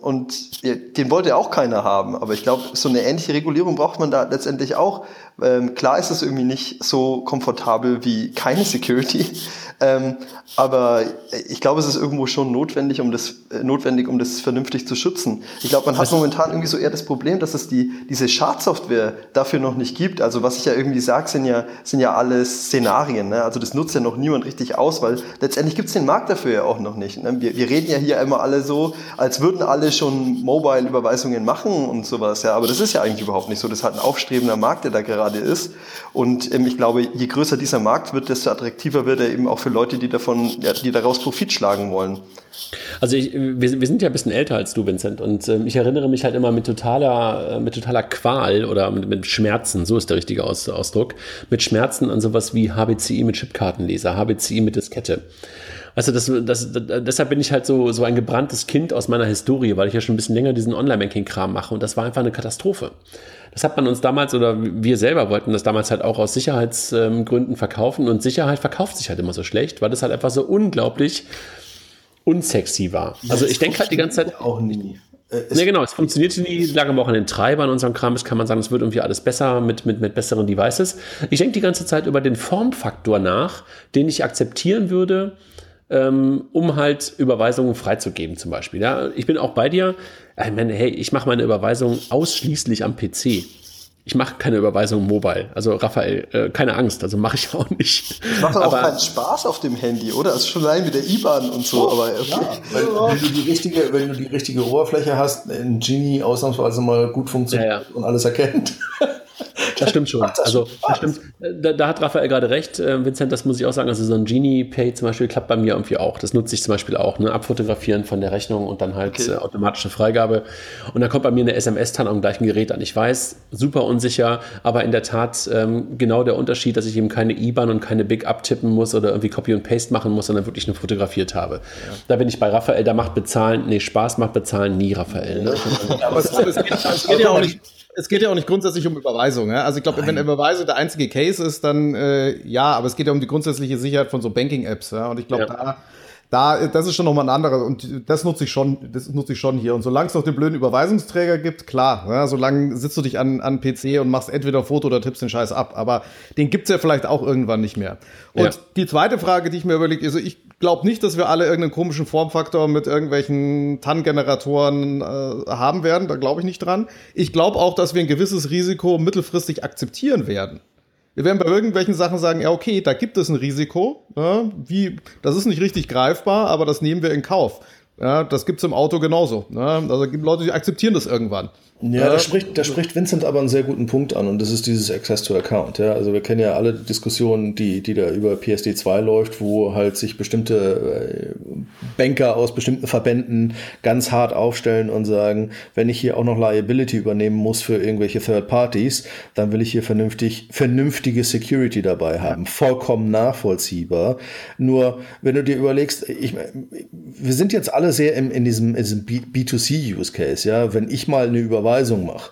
Und den wollte auch keiner haben. Aber ich glaube, so eine ähnliche Regulierung braucht man da letztendlich auch. Ähm, klar ist es irgendwie nicht so komfortabel wie keine Security. Ähm, aber ich glaube, es ist irgendwo schon notwendig, um das, äh, notwendig, um das vernünftig zu schützen. Ich glaube, man hat momentan irgendwie so eher das Problem, dass es die, diese Schadsoftware dafür noch nicht gibt. Also was ich ja irgendwie sage, sind ja, sind ja alles Szenarien. Ne? Also das nutzt ja noch niemand richtig aus, weil letztendlich gibt es den Markt dafür ja auch noch nicht. Ne? Wir, wir reden ja hier immer alle so, als würden alle schon Mobile-Überweisungen machen und sowas. Ja, aber das ist ja eigentlich überhaupt nicht so. Das hat ein aufstrebender Markt, der da gerade ist. Und ähm, ich glaube, je größer dieser Markt wird, desto attraktiver wird er eben auch für Leute, die davon, ja, die daraus Profit schlagen wollen. Also ich, wir, wir, sind ja ein bisschen älter als du, Vincent, und äh, ich erinnere mich halt immer mit totaler, äh, mit totaler Qual oder mit, mit, Schmerzen, so ist der richtige Aus, Ausdruck, mit Schmerzen an sowas wie HBCI mit Chipkartenleser, HBCI mit Diskette. Also das, das, das, deshalb bin ich halt so, so ein gebranntes Kind aus meiner Historie, weil ich ja schon ein bisschen länger diesen Online-Banking-Kram mache und das war einfach eine Katastrophe. Das hat man uns damals oder wir selber wollten das damals halt auch aus Sicherheitsgründen verkaufen und Sicherheit verkauft sich halt immer so schlecht, weil das halt einfach so unglaublich unsexy war. Also ich denke halt die ganze Zeit auch nie. Ja, genau, es funktionierte nie, lag aber auch an den Treibern unserem Kram. Das kann man sagen, es wird irgendwie alles besser mit, mit, mit besseren Devices. Ich denke die ganze Zeit über den Formfaktor nach, den ich akzeptieren würde, ähm, um halt Überweisungen freizugeben zum Beispiel. Ja, ich bin auch bei dir. Ich meine, hey, ich mache meine Überweisung ausschließlich am PC. Ich mache keine Überweisung mobile. Also Raphael, äh, keine Angst, also mache ich auch nicht. Macht auch keinen Spaß auf dem Handy, oder? Das ist schon allein mit der IBAN und so. Oh, aber okay. ja, wenn, wenn, du die richtige, wenn du die richtige Oberfläche hast, ein Genie ausnahmsweise mal gut funktioniert ja, ja. und alles erkennt. Das stimmt schon. Das also, das stimmt. Da, da, hat Raphael gerade recht, äh, Vincent, das muss ich auch sagen. Also, so ein Genie Pay zum Beispiel klappt bei mir irgendwie auch. Das nutze ich zum Beispiel auch. Ne? Abfotografieren von der Rechnung und dann halt okay. äh, automatische Freigabe. Und dann kommt bei mir eine SMS dann am gleichen Gerät an. Ich weiß, super unsicher, aber in der Tat ähm, genau der Unterschied, dass ich eben keine IBAN und keine Big abtippen muss oder irgendwie Copy und Paste machen muss, sondern wirklich nur fotografiert habe. Ja. Da bin ich bei Raphael, da macht bezahlen, nee, Spaß macht bezahlen nie, Raphael. Ne? Aber es, geht, es geht ja auch nicht es geht ja auch nicht grundsätzlich um Überweisung. Ja? Also ich glaube, wenn Überweisung der einzige Case ist, dann äh, ja, aber es geht ja um die grundsätzliche Sicherheit von so Banking-Apps. Ja? Und ich glaube, ja. da da, das ist schon nochmal ein anderer und das nutze ich schon, das nutze ich schon hier. Und solange es noch den blöden Überweisungsträger gibt, klar, ja, solange sitzt du dich an, an PC und machst entweder Foto oder tippst den Scheiß ab. Aber den gibt's ja vielleicht auch irgendwann nicht mehr. Und ja. die zweite Frage, die ich mir überlege, also ich glaube nicht, dass wir alle irgendeinen komischen Formfaktor mit irgendwelchen TAN-Generatoren äh, haben werden. Da glaube ich nicht dran. Ich glaube auch, dass wir ein gewisses Risiko mittelfristig akzeptieren werden. Wir werden bei irgendwelchen Sachen sagen, ja, okay, da gibt es ein Risiko. Ja, wie, das ist nicht richtig greifbar, aber das nehmen wir in Kauf. Ja, das gibt's im Auto genauso. Ja, also gibt Leute, die akzeptieren das irgendwann. Ja, da spricht, da spricht Vincent aber einen sehr guten Punkt an und das ist dieses Access to Account. Ja, also wir kennen ja alle Diskussionen, die, die da über PSD2 läuft, wo halt sich bestimmte äh, Banker aus bestimmten Verbänden ganz hart aufstellen und sagen, wenn ich hier auch noch Liability übernehmen muss für irgendwelche Third Parties, dann will ich hier vernünftig, vernünftige Security dabei haben. Vollkommen nachvollziehbar. Nur, wenn du dir überlegst, ich, wir sind jetzt alle sehr im, in diesem, in diesem B2C-Use-Case, ja. Wenn ich mal eine Überweisung mache,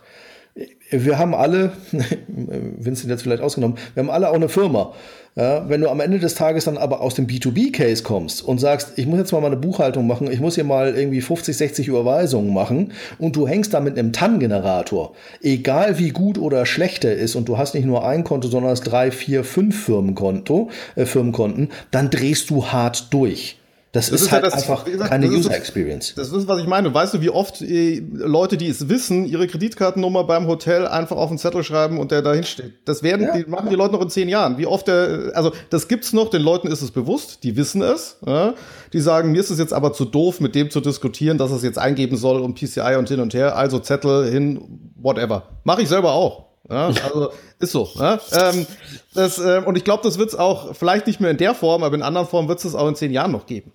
wir haben alle, Vincent jetzt vielleicht ausgenommen, wir haben alle auch eine Firma. Ja, wenn du am Ende des Tages dann aber aus dem B2B-Case kommst und sagst, ich muss jetzt mal meine Buchhaltung machen, ich muss hier mal irgendwie 50, 60 Überweisungen machen und du hängst da mit einem TAN-Generator, egal wie gut oder schlecht er ist und du hast nicht nur ein Konto, sondern hast drei, vier, fünf Firmenkonto, äh, Firmenkonten, dann drehst du hart durch. Das, das ist, ist, halt das, einfach gesagt, keine User ist, Experience. Das ist, was ich meine. Weißt du, wie oft äh, Leute, die es wissen, ihre Kreditkartennummer beim Hotel einfach auf den Zettel schreiben und der dahin steht? Das werden, ja. die machen die Leute noch in zehn Jahren. Wie oft der, also das gibt's noch, den Leuten ist es bewusst, die wissen es. Ja? Die sagen, mir ist es jetzt aber zu doof, mit dem zu diskutieren, dass es jetzt eingeben soll und PCI und hin und her, also Zettel hin, whatever. Mache ich selber auch. Ja, also ist so. Ja? Ähm, das, äh, und ich glaube, das wird es auch vielleicht nicht mehr in der Form, aber in anderen Formen wird es auch in zehn Jahren noch geben.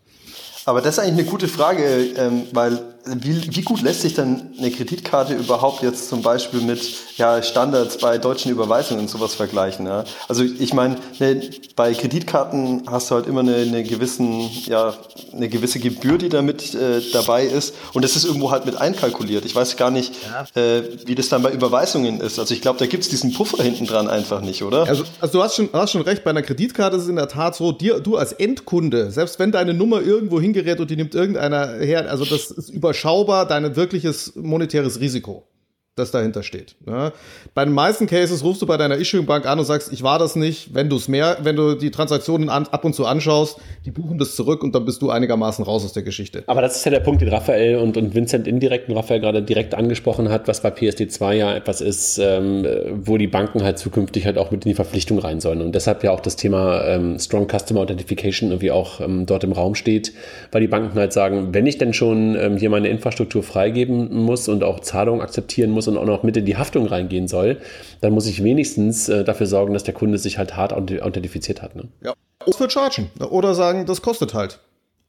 Aber das ist eigentlich eine gute Frage, ähm, weil wie, wie gut lässt sich dann eine Kreditkarte überhaupt jetzt zum Beispiel mit ja, Standards bei deutschen Überweisungen und sowas vergleichen? Ja? Also ich meine, ne, bei Kreditkarten hast du halt immer eine, eine, gewissen, ja, eine gewisse Gebühr, die damit äh, dabei ist und das ist irgendwo halt mit einkalkuliert. Ich weiß gar nicht, ja. äh, wie das dann bei Überweisungen ist. Also ich glaube, da gibt es diesen Puffer hinten dran einfach nicht, oder? Also, also du hast schon, hast schon recht, bei einer Kreditkarte ist es in der Tat so, dir, du als Endkunde, selbst wenn deine Nummer irgendwo hingerät und die nimmt irgendeiner her, also das ist über überschaubar dein wirkliches monetäres Risiko das dahinter steht. Ja. Bei den meisten Cases rufst du bei deiner Issuing-Bank an und sagst, ich war das nicht. Wenn du es mehr, wenn du die Transaktionen an, ab und zu anschaust, die buchen das zurück und dann bist du einigermaßen raus aus der Geschichte. Aber das ist ja der Punkt, den Raphael und, und Vincent indirekt und Raphael gerade direkt angesprochen hat, was bei PSD2 ja etwas ist, ähm, wo die Banken halt zukünftig halt auch mit in die Verpflichtung rein sollen. Und deshalb ja auch das Thema ähm, Strong Customer Authentication irgendwie auch ähm, dort im Raum steht, weil die Banken halt sagen, wenn ich denn schon ähm, hier meine Infrastruktur freigeben muss und auch Zahlungen akzeptieren muss und auch noch mit in die Haftung reingehen soll, dann muss ich wenigstens äh, dafür sorgen, dass der Kunde sich halt hart authentifiziert hat. Ne? Ja. Das wird chargen. Oder sagen, das kostet halt.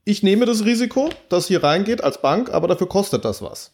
Ich nehme das Risiko, dass hier reingeht als Bank, aber dafür kostet das was.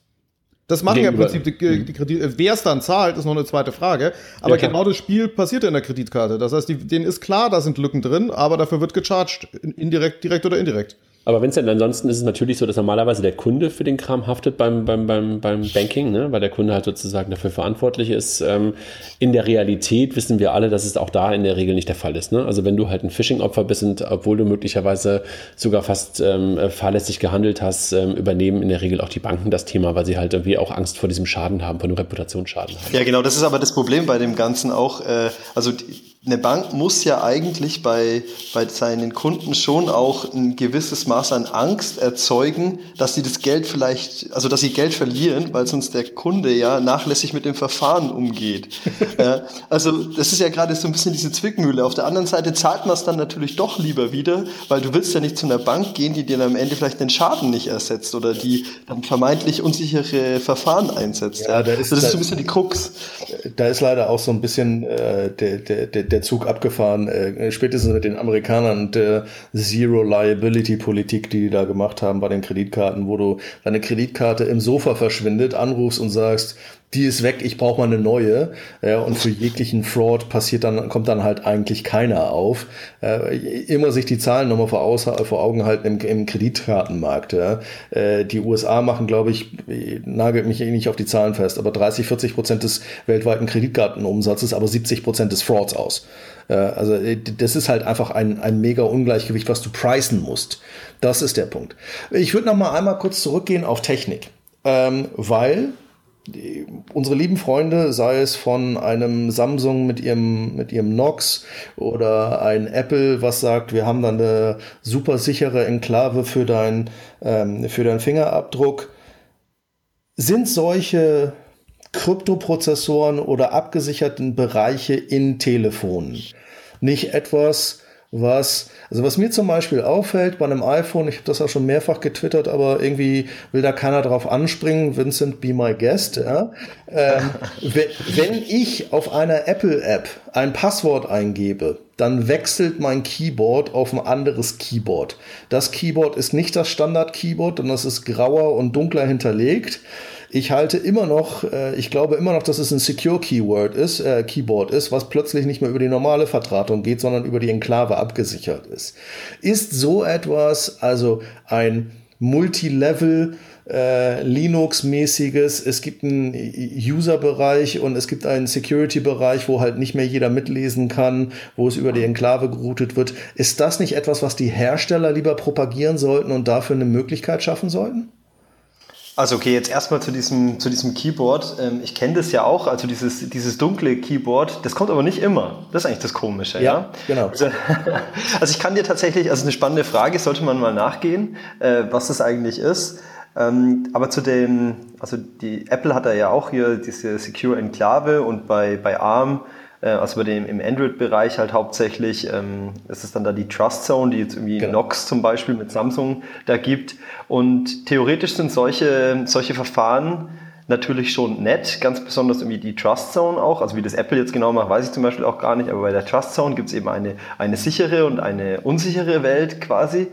Das machen ja im Prinzip die, die mhm. Kredit. Wer es dann zahlt, ist noch eine zweite Frage. Aber ja, genau das Spiel passiert in der Kreditkarte. Das heißt, die, denen ist klar, da sind Lücken drin, aber dafür wird gecharged. Indirekt, direkt oder indirekt. Aber wenn es denn ansonsten ist es natürlich so, dass normalerweise der Kunde für den Kram haftet beim, beim, beim, beim Banking, ne? weil der Kunde halt sozusagen dafür verantwortlich ist. Ähm, in der Realität wissen wir alle, dass es auch da in der Regel nicht der Fall ist. Ne? Also wenn du halt ein Phishing-Opfer bist und obwohl du möglicherweise sogar fast ähm, fahrlässig gehandelt hast, ähm, übernehmen in der Regel auch die Banken das Thema, weil sie halt irgendwie auch Angst vor diesem Schaden haben, vor dem Reputationsschaden haben. Ja, genau, das ist aber das Problem bei dem Ganzen auch. Äh, also die, eine Bank muss ja eigentlich bei, bei seinen Kunden schon auch ein gewisses Maß an Angst erzeugen, dass sie das Geld vielleicht, also dass sie Geld verlieren, weil sonst der Kunde ja nachlässig mit dem Verfahren umgeht. ja, also das ist ja gerade so ein bisschen diese Zwickmühle. Auf der anderen Seite zahlt man es dann natürlich doch lieber wieder, weil du willst ja nicht zu einer Bank gehen, die dir dann am Ende vielleicht den Schaden nicht ersetzt oder die dann vermeintlich unsichere Verfahren einsetzt. Ja, da ist, das ist so ein bisschen die Krux. Da ist leider auch so ein bisschen äh, der, der, der der Zug abgefahren, äh, spätestens mit den Amerikanern der Zero Liability Politik, die die da gemacht haben bei den Kreditkarten, wo du deine Kreditkarte im Sofa verschwindet, anrufst und sagst, die ist weg, ich brauche mal eine neue. Ja, und für jeglichen Fraud passiert dann, kommt dann halt eigentlich keiner auf. Äh, immer sich die Zahlen nochmal vor, vor Augen halten im, im Kreditkartenmarkt. Ja. Äh, die USA machen, glaube ich, nagelt mich eh nicht auf die Zahlen fest, aber 30, 40 Prozent des weltweiten Kreditkartenumsatzes, aber 70 Prozent des Frauds aus. Äh, also äh, das ist halt einfach ein, ein mega Ungleichgewicht, was du preisen musst. Das ist der Punkt. Ich würde noch mal einmal kurz zurückgehen auf Technik, ähm, weil unsere lieben Freunde, sei es von einem Samsung mit ihrem, mit ihrem Nox oder ein Apple, was sagt, wir haben dann eine super sichere Enklave für dein, ähm, für deinen Fingerabdruck, sind solche Kryptoprozessoren oder abgesicherten Bereiche in Telefonen nicht etwas, was, also was mir zum Beispiel auffällt bei einem iPhone, ich habe das auch schon mehrfach getwittert, aber irgendwie will da keiner drauf anspringen, Vincent, be my guest, ja. Ähm, wenn ich auf einer Apple-App ein Passwort eingebe, dann wechselt mein Keyboard auf ein anderes Keyboard. Das Keyboard ist nicht das Standard-Keyboard, sondern das ist grauer und dunkler hinterlegt. Ich halte immer noch, äh, ich glaube immer noch, dass es ein Secure Keyword ist, äh, Keyboard ist, was plötzlich nicht mehr über die normale Vertratung geht, sondern über die Enklave abgesichert ist. Ist so etwas, also ein Multilevel äh, Linux-mäßiges, es gibt einen User-Bereich und es gibt einen Security-Bereich, wo halt nicht mehr jeder mitlesen kann, wo es über die Enklave geroutet wird. Ist das nicht etwas, was die Hersteller lieber propagieren sollten und dafür eine Möglichkeit schaffen sollten? Also okay, jetzt erstmal zu diesem, zu diesem Keyboard. Ähm, ich kenne das ja auch, also dieses, dieses dunkle Keyboard, das kommt aber nicht immer. Das ist eigentlich das Komische, ja? ja? genau. Also, also, ich kann dir tatsächlich, also eine spannende Frage, sollte man mal nachgehen, äh, was das eigentlich ist. Ähm, aber zu dem, also die Apple hat da ja auch hier diese Secure Enklave und bei, bei ARM also bei dem im Android-Bereich halt hauptsächlich ähm, ist es dann da die Trust Zone, die jetzt irgendwie genau. Nox zum Beispiel mit Samsung da gibt. Und theoretisch sind solche, solche Verfahren natürlich schon nett, ganz besonders irgendwie die Trust Zone auch. Also wie das Apple jetzt genau macht, weiß ich zum Beispiel auch gar nicht, aber bei der Trust Zone gibt es eben eine, eine sichere und eine unsichere Welt quasi.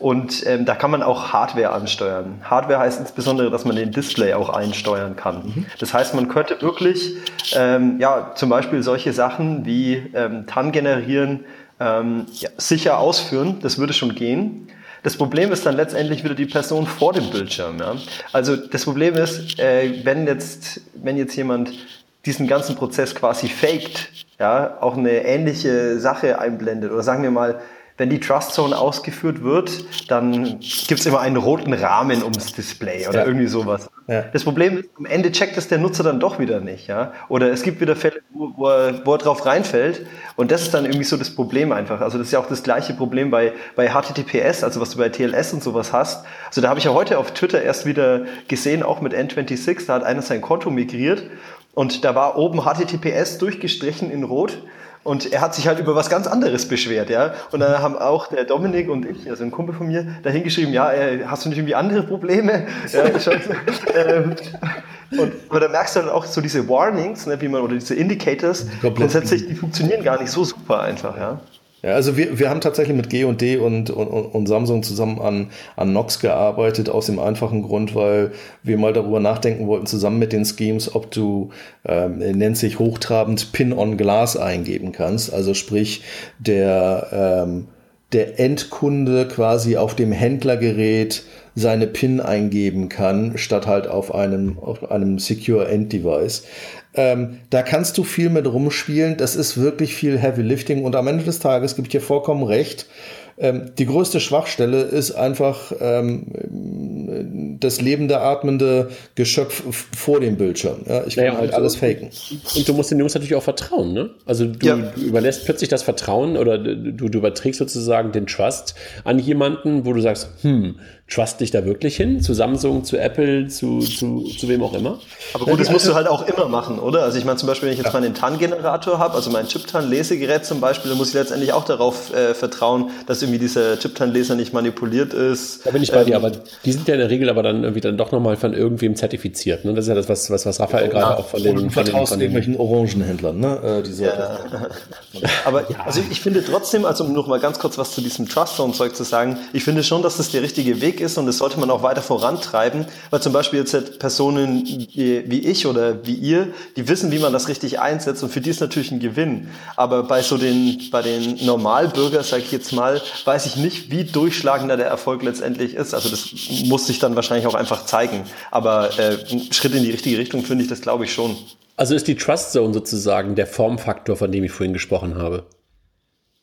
Und ähm, da kann man auch Hardware ansteuern. Hardware heißt insbesondere, dass man den Display auch einsteuern kann. Mhm. Das heißt, man könnte wirklich ähm, ja, zum Beispiel solche Sachen wie ähm, TAN generieren, ähm, ja, sicher ausführen. Das würde schon gehen. Das Problem ist dann letztendlich wieder die Person vor dem Bildschirm. Ja? Also das Problem ist, äh, wenn, jetzt, wenn jetzt jemand diesen ganzen Prozess quasi faked, ja, auch eine ähnliche Sache einblendet oder sagen wir mal, wenn die Trust Zone ausgeführt wird, dann gibt es immer einen roten Rahmen ums Display oder ja. irgendwie sowas. Ja. Das Problem ist, am Ende checkt es der Nutzer dann doch wieder nicht. Ja? Oder es gibt wieder Fälle, wo, wo, er, wo er drauf reinfällt und das ist dann irgendwie so das Problem einfach. Also das ist ja auch das gleiche Problem bei, bei HTTPS, also was du bei TLS und sowas hast. Also da habe ich ja heute auf Twitter erst wieder gesehen, auch mit N26, da hat einer sein Konto migriert und da war oben HTTPS durchgestrichen in Rot und er hat sich halt über was ganz anderes beschwert, ja. Und dann haben auch der Dominik und ich, also ein Kumpel von mir, da hingeschrieben, ja, äh, hast du nicht irgendwie andere Probleme? ja, schon, ähm, und, aber da merkst du dann auch so diese Warnings, ne, wie man, oder diese Indicators, grundsätzlich, die funktionieren gar nicht so super einfach, ja. Ja, also wir, wir haben tatsächlich mit G&D und, und, und Samsung zusammen an, an Nox gearbeitet, aus dem einfachen Grund, weil wir mal darüber nachdenken wollten, zusammen mit den Schemes, ob du, ähm, nennt sich hochtrabend, Pin on Glass eingeben kannst. Also sprich, der, ähm, der Endkunde quasi auf dem Händlergerät seine PIN eingeben kann, statt halt auf einem, auf einem Secure End Device. Ähm, da kannst du viel mit rumspielen. Das ist wirklich viel Heavy Lifting und am Ende des Tages gebe ich dir vollkommen recht. Ähm, die größte Schwachstelle ist einfach ähm, das lebende, atmende Geschöpf vor dem Bildschirm. Ja, ich kann naja, halt alles faken. Und du musst den Jungs natürlich auch vertrauen. Ne? Also du, ja. du, überlässt plötzlich das Vertrauen oder du, du überträgst sozusagen den Trust an jemanden, wo du sagst, hm, trust dich da wirklich hin? Zu Samsung, zu Apple, zu, zu, zu wem auch immer? Aber gut, das musst du halt auch immer machen, oder? Also ich meine zum Beispiel, wenn ich jetzt ja. meinen TAN-Generator habe, also mein Chiptan-Lesegerät zum Beispiel, dann muss ich letztendlich auch darauf äh, vertrauen, dass irgendwie dieser Chiptan-Leser nicht manipuliert ist. Da bin ich bei ähm, dir, aber die sind ja in der Regel aber dann irgendwie dann doch nochmal von irgendwem zertifiziert. Ne? Das ist ja das, was, was, was Raphael ja, gerade auch von den, von den, von den irgendwelchen Orangenhändlern, ne? Äh, diese ja. aber ja. also ich finde trotzdem, also um noch mal ganz kurz was zu diesem Trust-Zone-Zeug zu sagen, ich finde schon, dass das der richtige Weg ist und das sollte man auch weiter vorantreiben, weil zum Beispiel jetzt Personen wie ich oder wie ihr, die wissen, wie man das richtig einsetzt und für die ist natürlich ein Gewinn. Aber bei so den, bei den Normalbürger, sage ich jetzt mal, weiß ich nicht, wie durchschlagender der Erfolg letztendlich ist. Also das muss sich dann wahrscheinlich auch einfach zeigen. Aber äh, ein Schritt in die richtige Richtung finde ich das, glaube ich, schon. Also ist die Trust Zone sozusagen der Formfaktor, von dem ich vorhin gesprochen habe?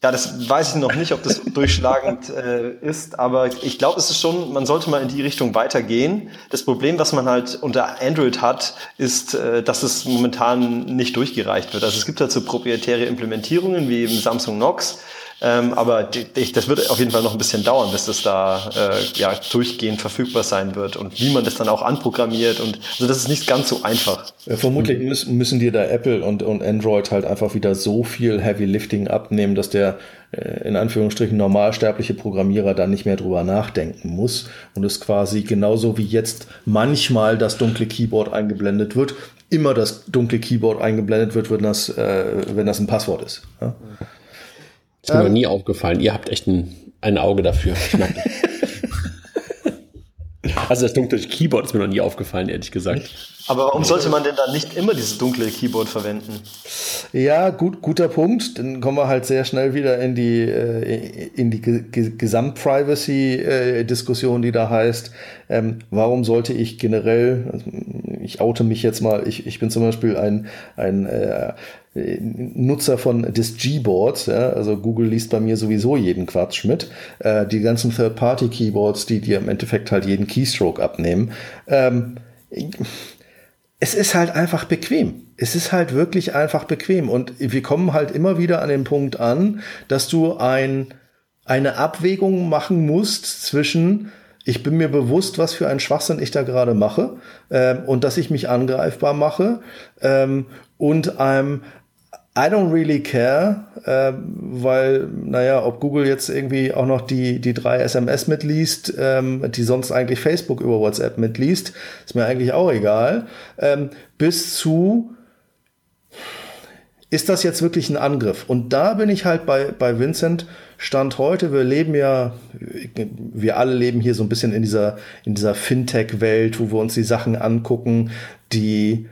Ja, das weiß ich noch nicht, ob das durchschlagend äh, ist, aber ich glaube, es ist schon, man sollte mal in die Richtung weitergehen. Das Problem, was man halt unter Android hat, ist, äh, dass es momentan nicht durchgereicht wird. Also es gibt so proprietäre Implementierungen wie eben Samsung Knox, Ähm, aber ich, das wird auf jeden Fall noch ein bisschen dauern, bis das da äh, ja, durchgehend verfügbar sein wird und wie man das dann auch anprogrammiert. Und also das ist nicht ganz so einfach. Vermutlich müssen, müssen dir da Apple und, und Android halt einfach wieder so viel Heavy Lifting abnehmen, dass der äh, in Anführungsstrichen normalsterbliche Programmierer da nicht mehr drüber nachdenken muss und es quasi genauso wie jetzt manchmal das dunkle Keyboard eingeblendet wird, immer das dunkle Keyboard eingeblendet wird, wenn das, äh, wenn das ein Passwort ist. Ja? Ist mir ähm, noch nie aufgefallen. Ihr habt echt ein, ein Auge dafür. also das dunkle Keyboard ist mir noch nie aufgefallen, ehrlich gesagt. Aber warum sollte man denn dann nicht immer dieses dunkle Keyboard verwenden? Ja, gut, guter Punkt. Dann kommen wir halt sehr schnell wieder in die, äh, in die Gesamt-Privacy-Diskussion, die da heißt, ähm, warum sollte ich generell, also ich oute mich jetzt mal, ich, ich bin zum Beispiel ein, ein äh, Nutzer von des Gboards, ja, also Google liest bei mir sowieso jeden Quatsch mit, äh, die ganzen Third-Party-Keyboards, die dir im Endeffekt halt jeden Keystroke abnehmen. Ähm, es ist halt einfach bequem. Es ist halt wirklich einfach bequem. Und wir kommen halt immer wieder an den Punkt an, dass du ein, eine Abwägung machen musst zwischen, ich bin mir bewusst, was für ein Schwachsinn ich da gerade mache ähm, und dass ich mich angreifbar mache ähm, und einem I don't really care, äh, weil, naja, ob Google jetzt irgendwie auch noch die, die drei SMS mitliest, ähm, die sonst eigentlich Facebook über WhatsApp mitliest, ist mir eigentlich auch egal, ähm, bis zu, ist das jetzt wirklich ein Angriff? Und da bin ich halt bei, bei Vincent, Stand heute, wir leben ja, wir alle leben hier so ein bisschen in dieser, in dieser Fintech-Welt, wo wir uns die Sachen angucken, die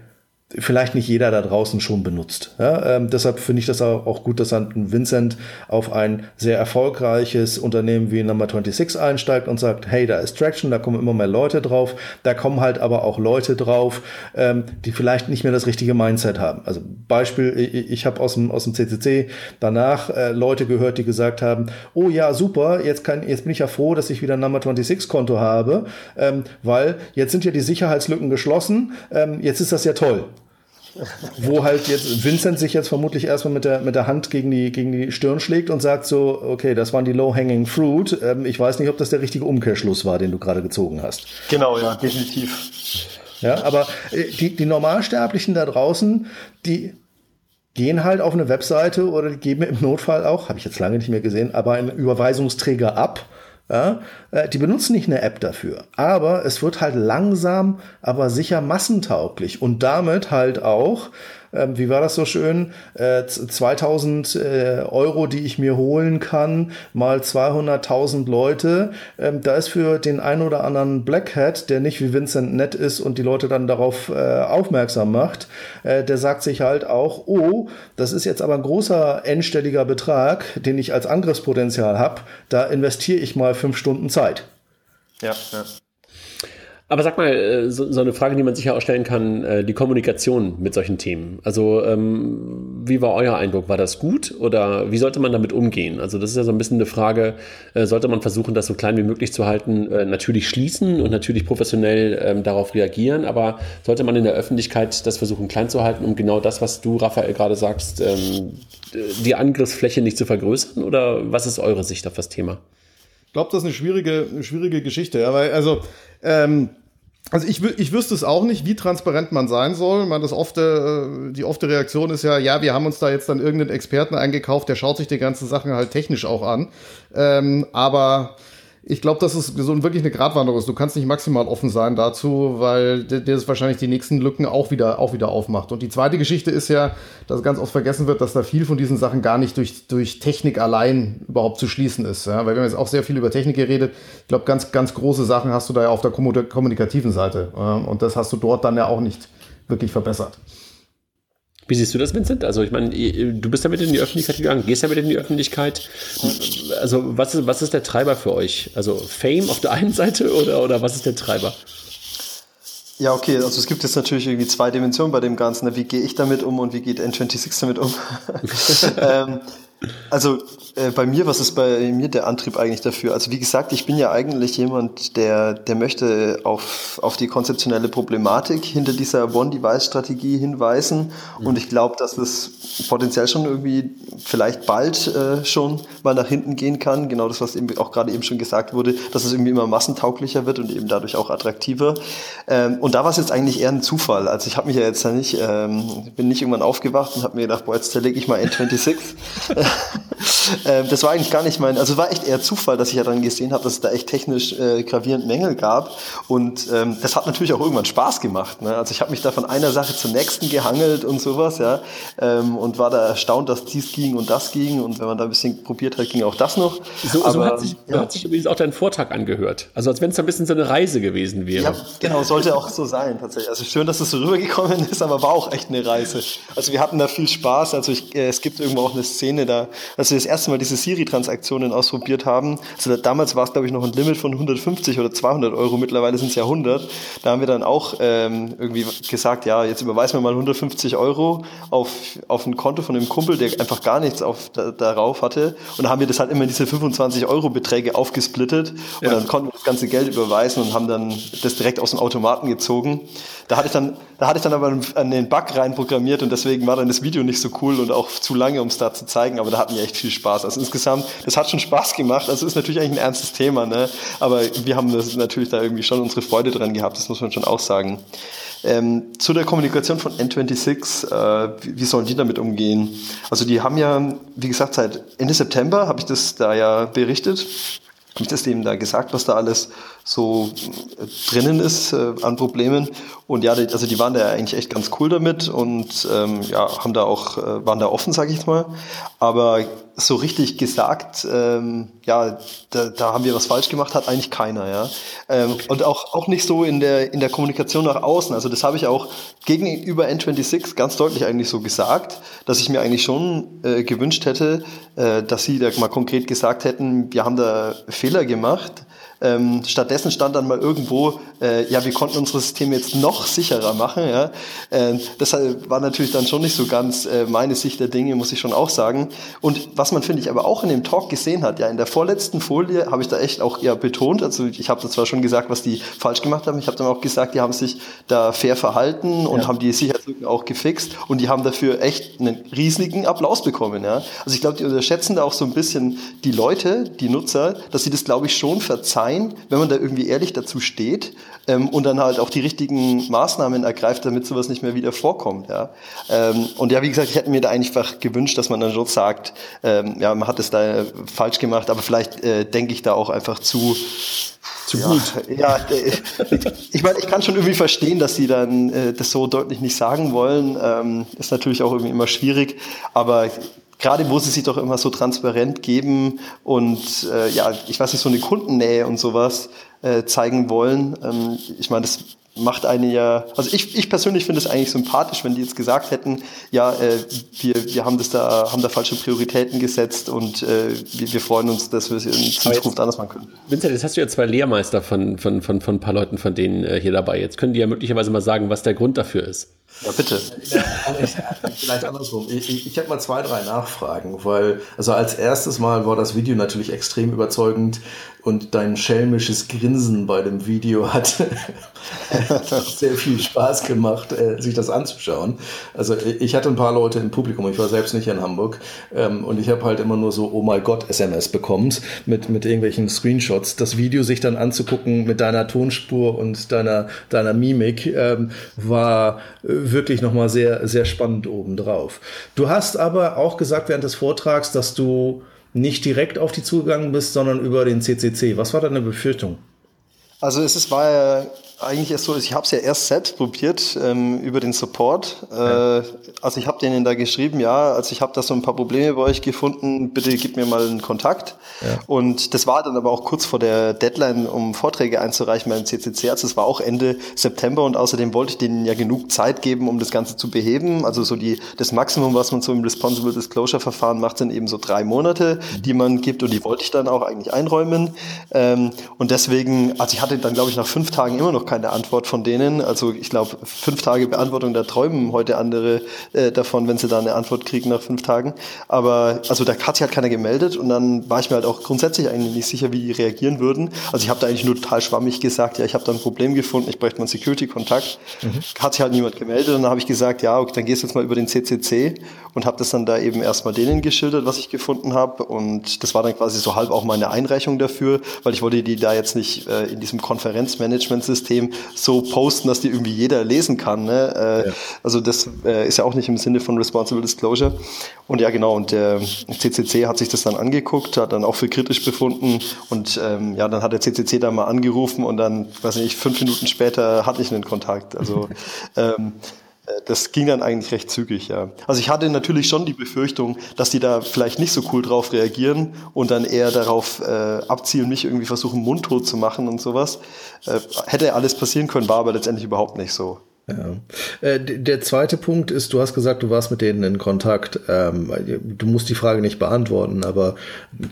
vielleicht nicht jeder da draußen schon benutzt. Ja, ähm, deshalb finde ich das auch gut, dass ein Vincent auf ein sehr erfolgreiches Unternehmen wie Number 26 einsteigt und sagt, hey, da ist Traction, da kommen immer mehr Leute drauf. Da kommen halt aber auch Leute drauf, ähm, die vielleicht nicht mehr das richtige Mindset haben. Also Beispiel, ich, ich habe aus dem, aus dem CCC danach äh, Leute gehört, die gesagt haben, oh ja, super, jetzt, kann, jetzt bin ich ja froh, dass ich wieder ein Number 26 Konto habe, ähm, weil jetzt sind ja die Sicherheitslücken geschlossen, ähm, jetzt ist das ja toll wo halt jetzt Vincent sich jetzt vermutlich erstmal mit der, mit der Hand gegen die, gegen die Stirn schlägt und sagt so, okay, das waren die low-hanging fruit. Ähm, ich weiß nicht, ob das der richtige Umkehrschluss war, den du gerade gezogen hast. Genau, ja, definitiv. Ja, aber äh, die, die Normalsterblichen da draußen, die gehen halt auf eine Webseite oder die geben im Notfall auch, habe ich jetzt lange nicht mehr gesehen, aber einen Überweisungsträger ab ja, äh, die benutzen nicht eine App dafür. Aber es wird halt langsam, aber sicher massentauglich und damit halt auch ähm, wie war das so schön, äh, 2000 äh, Euro, die ich mir holen kann, mal 200.000 Leute. Ähm, da ist für den ein oder anderen Black Hat, der nicht wie Vincent nett ist und die Leute dann darauf äh, aufmerksam macht, äh, der sagt sich halt auch, oh, das ist jetzt aber ein großer endstelliger Betrag, den ich als Angriffspotenzial habe, da investiere ich mal fünf Stunden Zeit. Ja, ja. Aber sag mal, äh, so, so, eine Frage, die man sich ja auch stellen kann, äh, die Kommunikation mit solchen Themen. Also ähm, wie war euer Eindruck? War das gut oder wie sollte man damit umgehen? Also das ist ja so ein bisschen eine Frage, äh, sollte man versuchen, das so klein wie möglich zu halten, äh, natürlich schließen und natürlich professionell ähm, darauf reagieren, aber sollte man in der Öffentlichkeit das versuchen klein zu halten, um genau das, was du, Raphael, gerade sagst, ähm, die Angriffsfläche nicht zu vergrößern? Oder was ist eure Sicht auf das Thema? Glaube, das ist eine schwierige, eine schwierige Geschichte, ja, weil also ähm, also ich, ich wüsste es auch nicht, wie transparent man sein soll. Man das oft, äh, die ofte Reaktion ist ja, ja, wir haben uns da jetzt dann irgendeinen Experten eingekauft, der schaut sich die ganzen Sachen halt technisch auch an. Ähm, aber ich glaube, dass es so wirklich eine Gratwanderung ist. Du kannst nicht maximal offen sein dazu, weil das wahrscheinlich die nächsten Lücken auch wieder, auch wieder aufmacht. Und die zweite Geschichte ist ja, dass ganz oft vergessen wird, dass da viel von diesen Sachen gar nicht durch, durch Technik allein überhaupt zu schließen ist. Ja? Weil wir haben jetzt auch sehr viel über Technik geredet. Ich glaube, ganz, ganz große Sachen hast du da ja auf der kommunikativen Seite. Und das hast du dort dann ja auch nicht wirklich verbessert. Wie siehst du das, Vincent? Also ich meine, du bist damit in die Öffentlichkeit gegangen, gehst damit in die Öffentlichkeit. Also was ist, was ist der Treiber für euch? Also Fame auf der einen Seite oder, oder was ist der Treiber? Ja, okay, also es gibt jetzt natürlich irgendwie zwei Dimensionen bei dem Ganzen. Wie gehe ich damit um und wie geht N26 damit um? ähm, also äh, bei mir, was ist bei mir der Antrieb eigentlich dafür? Also wie gesagt, ich bin ja eigentlich jemand, der, der möchte auf, auf die konzeptionelle Problematik hinter dieser One-Device-Strategie hinweisen. Mhm. Und ich glaube, dass es potenziell schon irgendwie vielleicht bald äh, schon mal nach hinten gehen kann. Genau das, was eben auch gerade eben schon gesagt wurde, dass es irgendwie immer massentauglicher wird und eben dadurch auch attraktiver. Ähm, und da war es jetzt eigentlich eher ein Zufall. Also ich habe mich ja jetzt nicht, ähm, bin nicht irgendwann aufgewacht und habe mir gedacht, boah, jetzt zerlege ich mal N26. Ähm, das war eigentlich gar nicht mein, also war echt eher Zufall, dass ich ja dann gesehen habe, dass es da echt technisch äh, gravierend Mängel gab. Und ähm, das hat natürlich auch irgendwann Spaß gemacht. Ne? Also ich habe mich da von einer Sache zur nächsten gehangelt und sowas, ja. Ähm, und war da erstaunt, dass dies ging und das ging. Und wenn man da ein bisschen probiert hat, ging auch das noch. So, Aber, so hat, sich, ja. hat sich übrigens auch dein Vortrag angehört. Also als wenn es ein bisschen so eine Reise gewesen wäre. Ja, genau, sollte auch so sein tatsächlich. Also schön, dass es so rübergekommen ist, aber war auch echt eine Reise. Also wir hatten da viel Spaß. Also ich, äh, es gibt irgendwo auch eine Szene da, als wir das erste Mal diese Siri-Transaktionen ausprobiert haben. Also damals war es, glaube ich, noch ein Limit von 150 oder 200 Euro. Mittlerweile sind es ja 100. Da haben wir dann auch ähm, irgendwie gesagt, ja, jetzt überweisen wir mal 150 Euro auf, auf ein Konto von einem Kumpel, der einfach gar nichts auf, da, darauf hatte. Und dann haben wir das halt immer in diese 25 Euro Beträge aufgesplittet. Und ja. dann konnten wir das ganze Geld überweisen und haben dann das direkt aus dem Automaten gezogen. Da hatte ich dann, da hatte ich dann aber einen, den Bug reinprogrammiert und deswegen war dann das Video nicht so cool und auch zu lange, um es da zu zeigen. Aber da hatten wir echt viel Spaß. Also insgesamt, das hat schon Spaß gemacht. Also ist natürlich eigentlich ein ernstes Thema, ne? Aber wir haben das natürlich da irgendwie schon unsere Freude dran gehabt. Das muss man schon auch sagen. Ähm, zu der Kommunikation von N26, äh, wie, sollen die damit umgehen? Also die haben ja, wie gesagt, seit Ende September habe ich das da ja berichtet habe ich das dem da gesagt, was da alles so drinnen ist äh, an Problemen. Und ja, die, also die waren da eigentlich echt ganz cool damit und ähm, ja, haben da auch, äh, waren da offen, sage ich mal. Aber so richtig gesagt, ähm, ja, da, da haben wir was falsch gemacht, hat eigentlich keiner, ja. Ähm. Und auch, auch nicht so in der, in der Kommunikation nach außen. Also das habe ich auch gegenüber N26 ganz deutlich eigentlich so gesagt, dass ich mir eigentlich schon äh, gewünscht hätte, äh, dass sie da mal konkret gesagt hätten, wir haben da Fehler gemacht ähm, stattdessen stand dann mal irgendwo, äh, ja, wir konnten unsere Systeme jetzt noch sicherer machen. Ja? Äh, deshalb war natürlich dann schon nicht so ganz äh, meine Sicht der Dinge, muss ich schon auch sagen. Und was man, finde ich, aber auch in dem Talk gesehen hat, ja, in der vorletzten Folie habe ich da echt auch eher betont, also ich habe da zwar schon gesagt, was die falsch gemacht haben, ich habe dann auch gesagt, die haben sich da fair verhalten und ja. haben die Sicherheitslücken auch gefixt und die haben dafür echt einen riesigen Applaus bekommen. Ja? Also ich glaube, die unterschätzen da auch so ein bisschen die Leute, die Nutzer, dass sie das, glaube ich, schon verzeihen sein, wenn man da irgendwie ehrlich dazu steht ähm, und dann halt auch die richtigen Maßnahmen ergreift, damit sowas nicht mehr wieder vorkommt. Ja. Ähm, und ja, wie gesagt, ich hätte mir da einfach gewünscht, dass man dann schon sagt, ähm, ja, man hat es da falsch gemacht, aber vielleicht äh, denke ich da auch einfach zu zu ja, gut. Ja, äh, ich meine, ich kann schon irgendwie verstehen, dass sie dann äh, das so deutlich nicht sagen wollen. Ähm, ist natürlich auch irgendwie immer schwierig, aber gerade wo sie sich doch immer so transparent geben und äh, ja, ich weiß nicht, so eine Kundennähe und sowas äh, zeigen wollen. Ähm, ich meine, das macht eine ja, also ich, ich persönlich finde es eigentlich sympathisch, wenn die jetzt gesagt hätten, ja, äh, wir, wir haben das da, haben da falsche Prioritäten gesetzt und äh, wir, wir freuen uns, dass wir es in Zukunft anders machen können. Vincent, jetzt hast du ja zwei Lehrmeister von, von, von, von ein paar Leuten von denen äh, hier dabei. Jetzt können die ja möglicherweise mal sagen, was der Grund dafür ist. Ja, bitte. vielleicht andersrum. Ich, ich, ich habe mal zwei, drei Nachfragen, weil, also als erstes Mal war das Video natürlich extrem überzeugend und dein schelmisches Grinsen bei dem Video hat, sehr viel Spaß gemacht, äh, sich das anzuschauen. Also ich hatte ein paar Leute im Publikum, ich war selbst nicht in Hamburg ähm, und ich habe halt immer nur so Oh my God SMS bekommen mit, mit irgendwelchen Screenshots. Das Video sich dann anzugucken mit deiner Tonspur und deiner, deiner Mimik ähm, war wirklich nochmal sehr, sehr spannend obendrauf. Du hast aber auch gesagt während des Vortrags, dass du nicht direkt auf die zugegangen bist, sondern über den CCC. Was war deine Befürchtung? Also es ist, war eigentlich erst so, ich habe es ja erst selbst probiert ähm, über den Support. Äh, ja. Also ich habe denen da geschrieben, ja, also ich habe da so ein paar Probleme bei euch gefunden, bitte gib mir mal einen Kontakt. Ja. Und das war dann aber auch kurz vor der Deadline, um Vorträge einzureichen beim CCC. Also es war auch Ende September und außerdem wollte ich denen ja genug Zeit geben, um das Ganze zu beheben. Also so die das Maximum, was man so im Responsible Disclosure Verfahren macht, sind eben so drei Monate, die man gibt und die wollte ich dann auch eigentlich einräumen. Ähm, und deswegen, also ich hatte dann glaube ich nach fünf Tagen immer noch noch keine Antwort von denen. Also ich glaube, fünf Tage Beantwortung, da träumen heute andere äh, davon, wenn sie da eine Antwort kriegen nach fünf Tagen. Aber also da hat sich halt keiner gemeldet und dann war ich mir halt auch grundsätzlich eigentlich nicht sicher, wie die reagieren würden. Also ich habe da eigentlich nur total schwammig gesagt, ja, ich habe da ein Problem gefunden, ich bräuchte mal einen Security-Kontakt. Mhm. Hat sich halt niemand gemeldet und dann habe ich gesagt, ja, okay, dann gehst du jetzt mal über den CCC und habe das dann da eben erstmal denen geschildert, was ich gefunden habe und das war dann quasi so halb auch meine Einreichung dafür, weil ich wollte die da jetzt nicht äh, in diesem Konferenzmanagementsystem so posten, dass die irgendwie jeder lesen kann. Ne? Äh, ja. Also das äh, ist ja auch nicht im Sinne von Responsible Disclosure. Und ja, genau, und der CCC hat sich das dann angeguckt, hat dann auch für kritisch befunden und ähm, ja, dann hat der CCC da mal angerufen und dann, weiß nicht, fünf Minuten später hatte ich einen Kontakt. Also ähm, äh, das ging dann eigentlich recht zügig, ja. Also ich hatte natürlich schon die Befürchtung, dass die da vielleicht nicht so cool drauf reagieren und dann eher darauf äh, abzielen, mich irgendwie versuchen, mundtot zu machen und sowas. Äh, hätte alles passieren können, war aber letztendlich überhaupt nicht so. Ja. Äh, der zweite Punkt ist, du hast gesagt, du warst mit denen in Kontakt. Ähm, du musst die Frage nicht beantworten, aber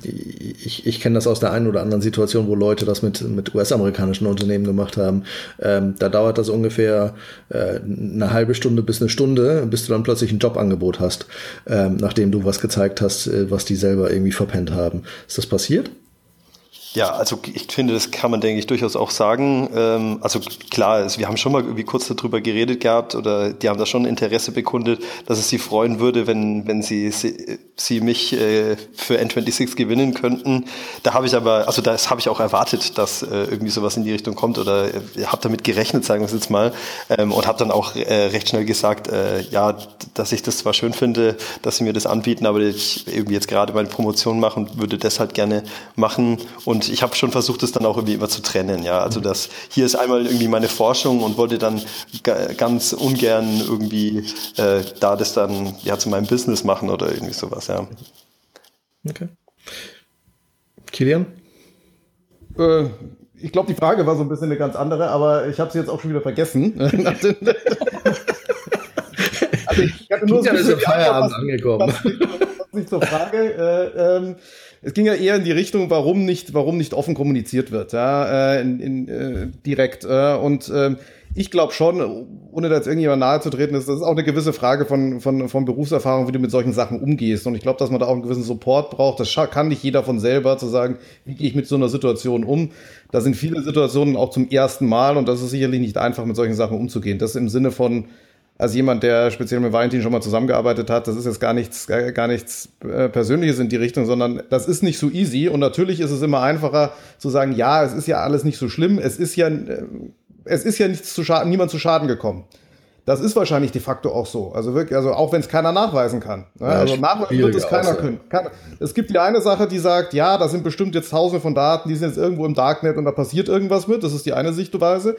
ich, ich kenne das aus der einen oder anderen Situation, wo Leute das mit, mit US-amerikanischen Unternehmen gemacht haben. Ähm, da dauert das ungefähr äh, eine halbe Stunde bis eine Stunde, bis du dann plötzlich ein Jobangebot hast, ähm, nachdem du was gezeigt hast, äh, was die selber irgendwie verpennt haben. Ist das passiert? Ja, also ich finde, das kann man, denke ich, durchaus auch sagen. Ähm, also klar, also wir haben schon mal irgendwie kurz darüber geredet gehabt oder die haben da schon Interesse bekundet, dass es sie freuen würde, wenn, wenn sie, sie, sie mich äh, für N26 gewinnen könnten. Da habe ich aber, also das habe ich auch erwartet, dass äh, irgendwie sowas in die Richtung kommt oder äh, habe damit gerechnet, sagen wir es jetzt mal, ähm, und habe dann auch recht schnell gesagt, ja, dass ich das zwar schön finde, dass sie mir das anbieten, aber ich irgendwie jetzt gerade meine Promotion machen würde das halt gerne machen und und ich habe schon versucht, es dann auch irgendwie immer zu trennen. Ja, also das hier ist einmal irgendwie meine Forschung und wollte dann ganz ungern irgendwie äh, da das dann ja zu meinem Business machen oder irgendwie sowas. Ja. Okay. Kilian? Äh, ich glaube, die Frage war so ein bisschen eine ganz andere, aber ich habe sie jetzt auch schon wieder vergessen. also ich hatte nur so ein bisschen Feierabend angekommen. Was, was nicht zur Frage. Äh, ähm, es ging ja eher in die Richtung, warum nicht, warum nicht offen kommuniziert wird, ja, äh, in, in, äh, direkt. Äh, und äh, ich glaube schon, ohne da jetzt irgendjemand nahe zu treten, ist das ist auch eine gewisse Frage von, von, von Berufserfahrung, wie du mit solchen Sachen umgehst. Und ich glaube, dass man da auch einen gewissen Support braucht. Das kann nicht jeder von selber zu sagen, wie gehe ich mit so einer Situation um. Da sind viele Situationen auch zum ersten Mal und das ist sicherlich nicht einfach, mit solchen Sachen umzugehen. Das im Sinne von, als jemand, der speziell mit Valentin schon mal zusammengearbeitet hat, das ist jetzt gar nichts, gar, nichts äh, Persönliches in die Richtung, sondern das ist nicht so easy. Und natürlich ist es immer einfacher zu sagen, ja, es ist ja alles nicht so schlimm, es ist ja, äh, es ist ja nichts zu Schaden, niemand zu Schaden gekommen. Das ist wahrscheinlich de facto auch so. Also wirklich, also auch wenn es keiner nachweisen kann. Ne? Ja, also nachweisen wird es keiner können. Kann, es gibt die eine Sache, die sagt, ja, da sind bestimmt jetzt tausende von Daten, die sind jetzt irgendwo im Darknet und da passiert irgendwas mit. Das ist die eine Sichtweise.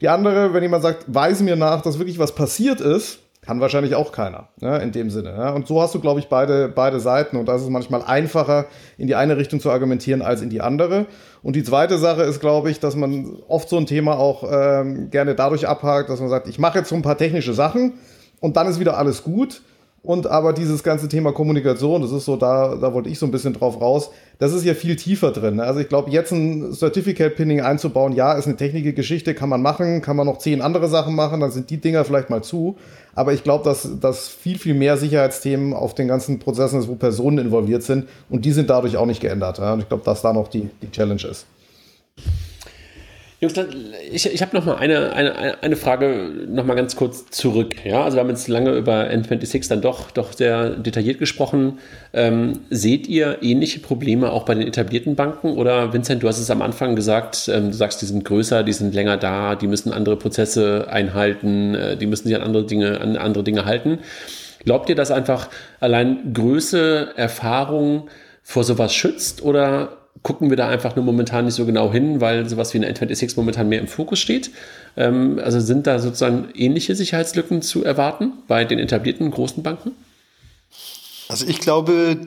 Die andere, wenn jemand sagt, weise mir nach, dass wirklich was passiert ist, kann wahrscheinlich auch keiner, ja, in dem Sinne. Ja. Und so hast du, glaube ich, beide, beide Seiten. Und da ist es manchmal einfacher, in die eine Richtung zu argumentieren als in die andere. Und die zweite Sache ist, glaube ich, dass man oft so ein Thema auch ähm, gerne dadurch abhakt, dass man sagt, ich mache jetzt so ein paar technische Sachen und dann ist wieder alles gut. Und aber dieses ganze Thema Kommunikation, das ist so, da, da wollte ich so ein bisschen drauf raus, das ist ja viel tiefer drin. Also ich glaube, jetzt ein Certificate Pinning einzubauen, ja, ist eine technische Geschichte, kann man machen, kann man noch zehn andere Sachen machen, dann sind die Dinger vielleicht mal zu. Aber ich glaube, dass, dass viel, viel mehr Sicherheitsthemen auf den ganzen Prozessen ist, wo Personen involviert sind und die sind dadurch auch nicht geändert. Ja? Und ich glaube, dass da noch die, die Challenge ist. Jungs, ich, ich habe noch mal eine, eine, eine Frage noch mal ganz kurz zurück. Ja, also wir haben jetzt lange über N26 dann doch, doch sehr detailliert gesprochen. Ähm, seht ihr ähnliche Probleme auch bei den etablierten Banken? Oder Vincent, du hast es am Anfang gesagt, ähm, du sagst, die sind größer, die sind länger da, die müssen andere Prozesse einhalten, äh, die müssen sich an andere Dinge, an andere Dinge halten. Glaubt ihr, dass einfach allein Größe, Erfahrung vor sowas schützt oder gucken wir da einfach nur momentan nicht so genau hin, weil sowas wie eine N26 momentan mehr im Fokus steht. Ähm, also sind da sozusagen ähnliche Sicherheitslücken zu erwarten bei den etablierten großen Banken? Also ich glaube,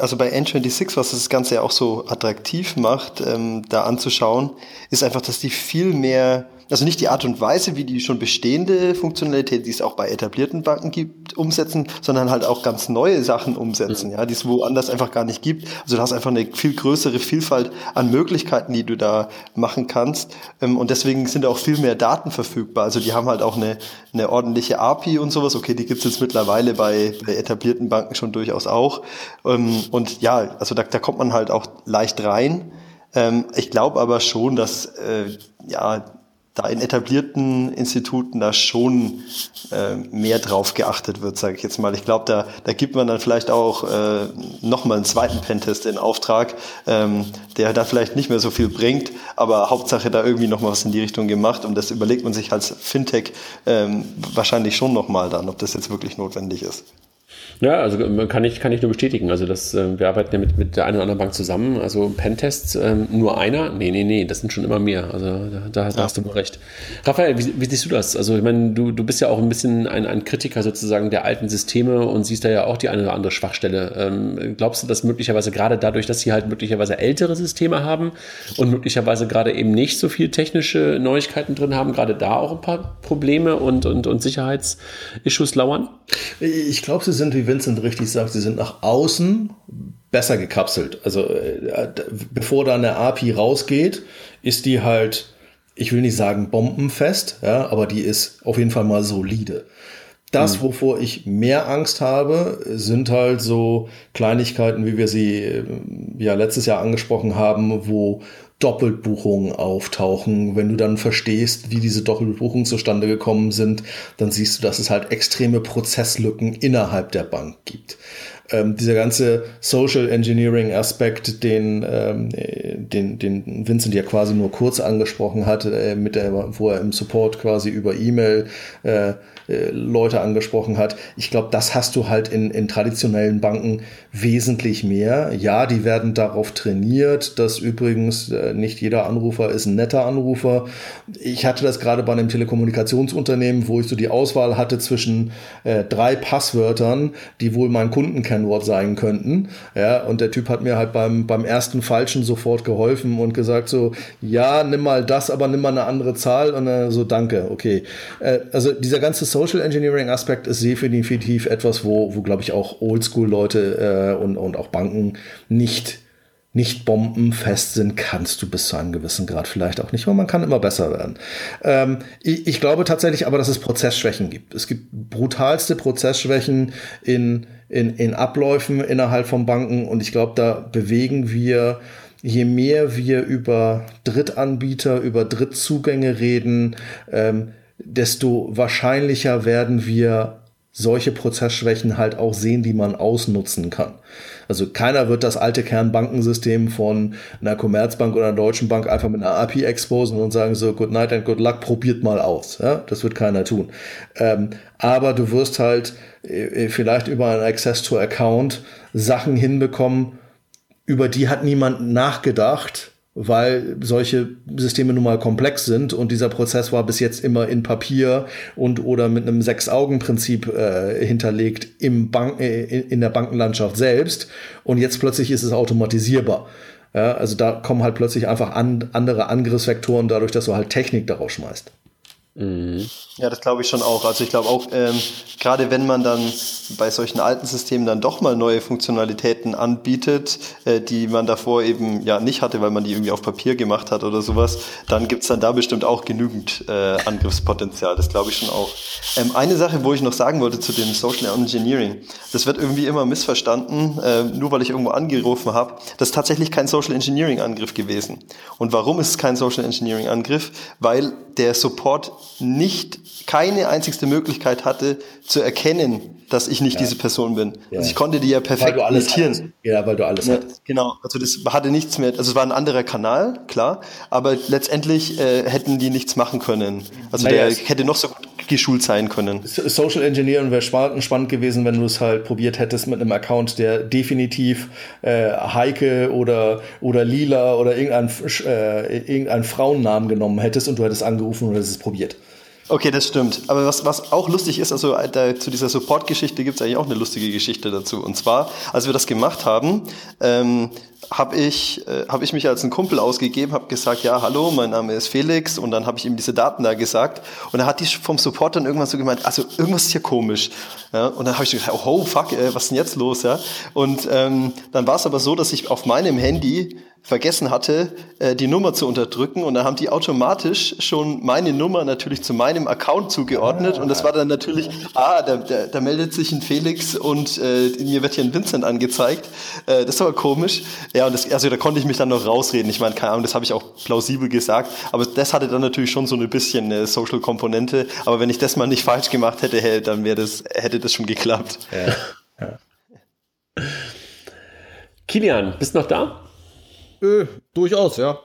also bei N26, was das Ganze ja auch so attraktiv macht, ähm, da anzuschauen, ist einfach, dass die viel mehr also nicht die Art und Weise, wie die schon bestehende Funktionalität, die es auch bei etablierten Banken gibt, umsetzen, sondern halt auch ganz neue Sachen umsetzen, mhm. ja, die es woanders einfach gar nicht gibt. Also du hast einfach eine viel größere Vielfalt an Möglichkeiten, die du da machen kannst. Ähm, und deswegen sind auch viel mehr Daten verfügbar. Also die haben halt auch eine, eine ordentliche API und sowas. Okay, die gibt es jetzt mittlerweile bei, bei etablierten Banken schon durchaus auch. Ähm, und ja, also da, da kommt man halt auch leicht rein. Ähm, ich glaube aber schon, dass äh, ja da in etablierten Instituten da schon äh, mehr drauf geachtet wird, sage ich jetzt mal. Ich glaube, da, da gibt man dann vielleicht auch äh, nochmal einen zweiten Pentest in Auftrag, ähm, der da vielleicht nicht mehr so viel bringt, aber Hauptsache da irgendwie nochmal was in die Richtung gemacht und das überlegt man sich als Fintech ähm, wahrscheinlich schon nochmal dann, ob das jetzt wirklich notwendig ist. Ja, also ähm, kann ich, kann ich nur bestätigen. Also das, äh, wir arbeiten ja mit, mit der einen oder anderen Bank zusammen. Also Pentests, ähm, nur einer? Nee, nee, nee, das sind schon immer mehr. Also da, da, da hast du nur recht. Raphael, wie, wie, siehst du das? Also ich meine, du, du bist ja auch ein bisschen ein, ein Kritiker sozusagen der alten Systeme und siehst da ja auch die eine oder andere Schwachstelle. Ähm, glaubst du, dass möglicherweise gerade dadurch, dass sie halt möglicherweise ältere Systeme haben und möglicherweise gerade eben nicht so viel technische Neuigkeiten drin haben, gerade da auch ein paar Probleme und, und, und Sicherheitsissues lauern? Ich glaube, sie sind, wie Vincent richtig sagt, sie sind nach außen besser gekapselt. Also äh, bevor da eine API rausgeht, ist die halt, ich will nicht sagen bombenfest, ja, aber die ist auf jeden Fall mal solide. Das, mhm. wovor ich mehr Angst habe, sind halt so Kleinigkeiten, wie wir sie äh, ja letztes Jahr angesprochen haben, wo Doppelbuchungen auftauchen. Wenn du dann verstehst, wie diese Doppelbuchungen zustande gekommen sind, dann siehst du, dass es halt extreme Prozesslücken innerhalb der Bank gibt. Ähm, dieser ganze Social Engineering Aspekt, den, ähm, den, den Vincent ja quasi nur kurz angesprochen hat, äh, mit der, wo er im Support quasi über E-Mail äh, äh, Leute angesprochen hat. Ich glaube, das hast du halt in, in traditionellen Banken wesentlich mehr. Ja, die werden darauf trainiert, dass übrigens äh, nicht jeder Anrufer ist ein netter Anrufer. Ich hatte das gerade bei einem Telekommunikationsunternehmen, wo ich so die Auswahl hatte zwischen äh, drei Passwörtern, die wohl mein Kundenkennwort sein könnten. Ja, und der Typ hat mir halt beim, beim ersten Falschen sofort geholfen und gesagt so, ja, nimm mal das, aber nimm mal eine andere Zahl und äh, so, danke, okay. Äh, also dieser ganze Social Engineering Aspekt ist definitiv etwas, wo, wo glaube ich auch Oldschool-Leute äh, und, und auch Banken nicht nicht bombenfest sind, kannst du bis zu einem gewissen Grad vielleicht auch nicht, aber man kann immer besser werden. Ähm, ich, ich, glaube tatsächlich aber, dass es Prozessschwächen gibt. Es gibt brutalste Prozessschwächen in, in, in Abläufen innerhalb von Banken und ich glaube, da bewegen wir je mehr wir über Drittanbieter, über Drittzugänge reden, ähm, desto wahrscheinlicher werden wir solche Prozessschwächen halt auch sehen, die man ausnutzen kann. Also keiner wird das alte Kernbankensystem von einer Commerzbank oder einer Deutschen Bank einfach mit einer API exposen und sagen so, good night and good luck, probiert mal aus. Ja, das wird keiner tun. Ähm, aber du wirst halt äh, vielleicht über einen Access to Account Sachen hinbekommen, über die hat niemand nachgedacht weil solche Systeme nun mal komplex sind und dieser Prozess war bis jetzt immer in Papier und oder mit einem Sechs-Augen-Prinzip äh, hinterlegt im Bank, äh, in der Bankenlandschaft selbst und jetzt plötzlich ist es automatisierbar. Ja, also da kommen halt plötzlich einfach an, andere Angriffsvektoren dadurch, dass du halt Technik darauf schmeißt. Mhm. Ja, das glaube ich schon auch. Also ich glaube auch, ähm, gerade wenn man dann bei solchen alten Systemen dann doch mal neue Funktionalitäten anbietet, äh, die man davor eben ja nicht hatte, weil man die irgendwie auf Papier gemacht hat oder sowas, dann gibt's dann da bestimmt auch genügend äh, Angriffspotenzial. Das glaube ich schon auch. Ähm, eine Sache, wo ich noch sagen wollte zu dem Social Engineering, das wird irgendwie immer missverstanden, äh, nur weil ich irgendwo angerufen habe. Das ist tatsächlich kein Social Engineering Angriff gewesen. Und warum ist es kein Social Engineering Angriff? Weil der Support nicht keine einzigste Möglichkeit hatte zu erkennen, dass ich nicht ja. diese Person bin. Ja. Also ich konnte die ja perfekt imitieren. Ja, weil du alles ja, hattest. Genau, also das hatte nichts mehr, also es war ein anderer Kanal, klar, aber letztendlich äh, hätten die nichts machen können. Also naja, der hätte noch so gut geschult sein können. Social Engineering wäre spannend gewesen, wenn du es halt probiert hättest mit einem Account, der definitiv äh, Heike oder, oder Lila oder irgendeinen äh, irgendein Frauennamen genommen hättest und du hättest angerufen und hättest es probiert. Okay, das stimmt. Aber was, was auch lustig ist, also da, zu dieser Support-Geschichte gibt es eigentlich auch eine lustige Geschichte dazu. Und zwar, als wir das gemacht haben, ähm, habe ich, äh, hab ich mich als ein Kumpel ausgegeben, habe gesagt, ja, hallo, mein Name ist Felix und dann habe ich ihm diese Daten da gesagt und dann hat die vom Support dann irgendwann so gemeint, also irgendwas ist hier komisch. Ja, und dann habe ich gesagt, oh fuck, äh, was ist denn jetzt los? Ja? Und ähm, dann war es aber so, dass ich auf meinem Handy vergessen hatte, äh, die Nummer zu unterdrücken und dann haben die automatisch schon meine Nummer natürlich zu meinem Account zugeordnet und das war dann natürlich, ah, da, da, da meldet sich ein Felix und äh, mir wird hier ein Vincent angezeigt. Äh, das aber komisch. Ja, und das, also da konnte ich mich dann noch rausreden. Ich meine, keine Ahnung, das habe ich auch plausibel gesagt, aber das hatte dann natürlich schon so ein bisschen eine Social-Komponente. Aber wenn ich das mal nicht falsch gemacht hätte, hey, dann wäre das, hätte das schon geklappt. Ja. ja. Kilian, bist noch da? Äh, durchaus, ja.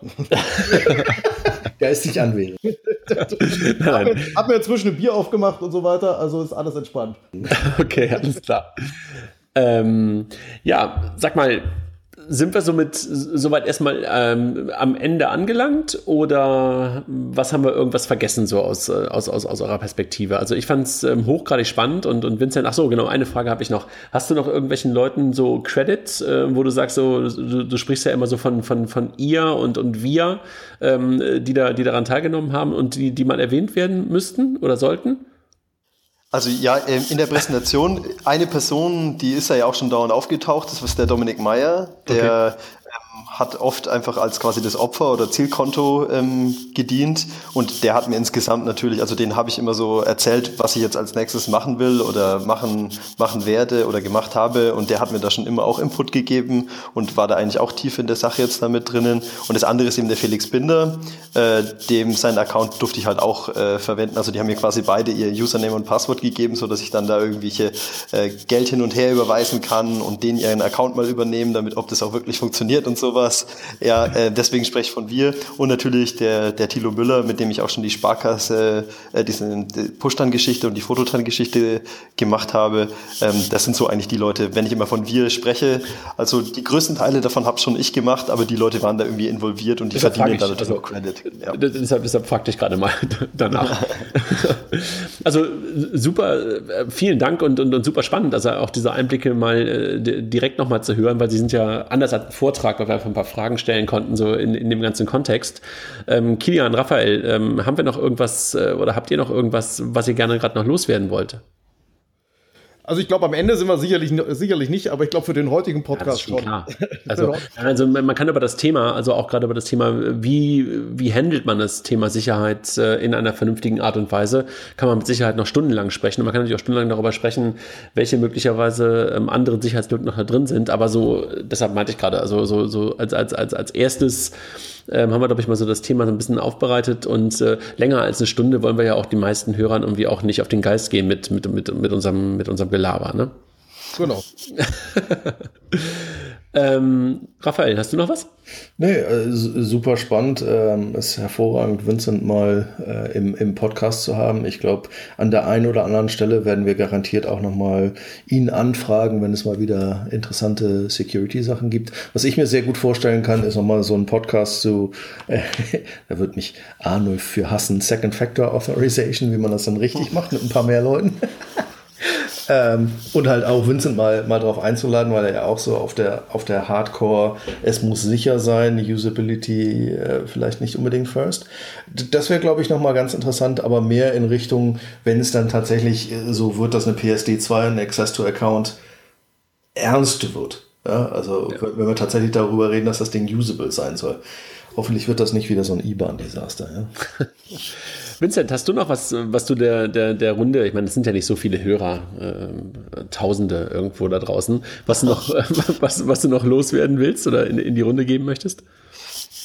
Der ist nicht anwesend. Nein. Hab, hab mir inzwischen ein Bier aufgemacht und so weiter, also ist alles entspannt. Okay, alles klar. Ähm, ja, sag mal, sind wir somit soweit erstmal ähm, am Ende angelangt oder was haben wir irgendwas vergessen so aus, äh, aus, aus, aus eurer Perspektive? Also ich fand es ähm, hochgradig spannend und, und Vincent, ach so, genau, eine Frage habe ich noch. Hast du noch irgendwelchen Leuten so Credit, äh, wo du sagst, so, du, du, sprichst ja immer so von, von, von ihr und, und wir, ähm, die, da, die daran teilgenommen haben und die, die mal erwähnt werden müssten oder sollten? Also ja, ähm, in der Präsentation eine Person, die ist ja auch schon dauernd aufgetaucht, das ist der Dominik Meyer, der hat oft einfach als quasi das Opfer oder Zielkonto ähm, gedient. Und der hat mir insgesamt natürlich, also den habe ich immer so erzählt, was ich jetzt als nächstes machen will oder machen, machen werde oder gemacht habe. Und der hat mir da schon immer auch Input gegeben und war da eigentlich auch tief in der Sache jetzt damit drinnen. Und das andere ist eben der Felix Binder, äh, dem seinen Account durfte ich halt auch äh, verwenden, also die haben mir quasi beide ihr Username und Passwort gegeben, so dass ich dann da irgendwelche äh, Geld hin und her überweisen kann und den ihren Account mal übernehmen, damit ob das auch wirklich funktioniert und sowas sowas. Ja, äh, deswegen spreche ich von wir. Und natürlich der, der Thilo Müller, mit dem ich auch schon die Sparkasse, äh, diese Push-Geschichte und die Fototran-Geschichte gemacht habe. Ähm, das sind so eigentlich die Leute, wenn ich immer von wir spreche. Also die größten Teile davon habe schon ich gemacht, aber die Leute waren da irgendwie involviert und die deshalb verdienen da natürlich also, auch Credit. Ja. Deshalb, deshalb fragte ich gerade mal danach. also super, äh, vielen Dank und, und, und super spannend, also auch diese Einblicke mal äh, direkt nochmal zu hören, weil sie sind ja anders als Vortrag, weil wir einfach ein paar Fragen stellen konnten, so in, in dem ganzen Kontext. Ähm, Kilian, Raphael, ähm, haben wir noch irgendwas äh, oder habt ihr noch irgendwas, was ihr gerne gerade noch loswerden wollt? Also ich glaube, am Ende sind wir sicherlich, sicherlich nicht, aber ich glaube für den heutigen Podcast ja, schon. Klar. Also, also man kann über das Thema, also auch gerade über das Thema, wie, wie handelt man das Thema Sicherheit äh, in einer vernünftigen Art und Weise, kann man mit Sicherheit noch stundenlang sprechen. Und man kann natürlich auch stundenlang darüber sprechen, welche möglicherweise ähm, andere Sicherheitslücken noch da drin sind. Aber so, deshalb meinte ich gerade, also so, so als, als, als, als erstes ähm, haben wir, glaube ich, mal so das Thema so ein bisschen aufbereitet und äh, länger als eine Stunde wollen wir ja auch die meisten Hörern irgendwie auch nicht auf den Geist gehen mit, mit, mit, mit, unserem, mit unserem Gelaber, ne? Genau. Ähm, Raphael, hast du noch was? Nee, äh, super spannend. Ähm, ist hervorragend, Vincent mal äh, im, im Podcast zu haben. Ich glaube, an der einen oder anderen Stelle werden wir garantiert auch nochmal ihn anfragen, wenn es mal wieder interessante Security-Sachen gibt. Was ich mir sehr gut vorstellen kann, ist nochmal so ein Podcast zu, äh, da wird mich Arnulf für hassen, Second Factor Authorization, wie man das dann richtig macht mit ein paar mehr Leuten. Ähm, und halt auch Vincent mal, mal drauf einzuladen, weil er ja auch so auf der, auf der Hardcore, es muss sicher sein, Usability äh, vielleicht nicht unbedingt first. Das wäre, glaube ich, nochmal ganz interessant, aber mehr in Richtung, wenn es dann tatsächlich äh, so wird, dass eine PSD2, ein Access to Account ernst wird. Ja, also ja. wenn wir tatsächlich darüber reden, dass das Ding usable sein soll. Hoffentlich wird das nicht wieder so ein IBAN-Desaster. Ja? Vincent, hast du noch was, was du der, der, der Runde, ich meine, es sind ja nicht so viele Hörer, äh, Tausende irgendwo da draußen, was, noch, was, was du noch loswerden willst oder in, in die Runde geben möchtest?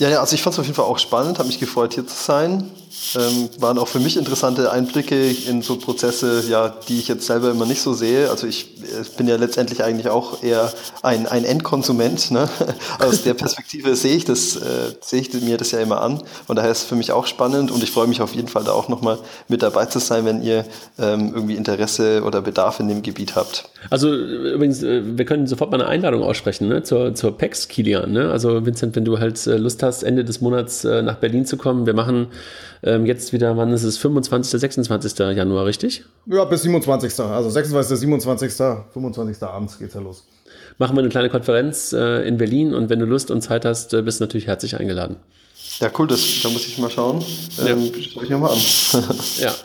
Ja, ja, also ich fand es auf jeden Fall auch spannend, habe mich gefreut, hier zu sein. Ähm, waren auch für mich interessante Einblicke in so Prozesse, ja, die ich jetzt selber immer nicht so sehe. Also ich, ich bin ja letztendlich eigentlich auch eher ein, ein Endkonsument. Ne? Aus der Perspektive sehe ich das, äh, sehe ich mir das ja immer an. Und daher ist es für mich auch spannend und ich freue mich auf jeden Fall da auch nochmal mit dabei zu sein, wenn ihr ähm, irgendwie Interesse oder Bedarf in dem Gebiet habt. Also übrigens, äh, wir können sofort mal eine Einladung aussprechen ne? zur, zur PEX Kilian. Ne? Also Vincent, wenn du halt äh, Lust hast, Ende des Monats äh, nach Berlin zu kommen, wir machen ähm, jetzt wieder, wann ist es? 25., 26. Januar, richtig? Ja, bis 27. Also 26., 27., 25. abends geht's ja los machen wir eine kleine Konferenz äh, in Berlin und wenn du Lust und Zeit hast, äh, bist du natürlich herzlich eingeladen. Ja, cool, das, da muss ich mal schauen. Ähm, ja. Schau ich mir mal an. ja.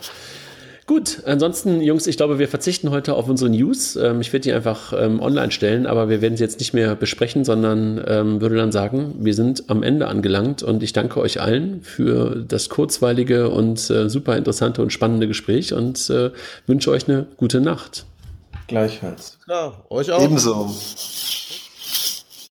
Gut, ansonsten, Jungs, ich glaube, wir verzichten heute auf unsere News. Ähm, ich werde die einfach ähm, online stellen, aber wir werden sie jetzt nicht mehr besprechen, sondern ähm, würde dann sagen, wir sind am Ende angelangt und ich danke euch allen für das kurzweilige und äh, super interessante und spannende Gespräch und äh, wünsche euch eine gute Nacht. Gleichfalls. Ja, euch auch. Ebenso.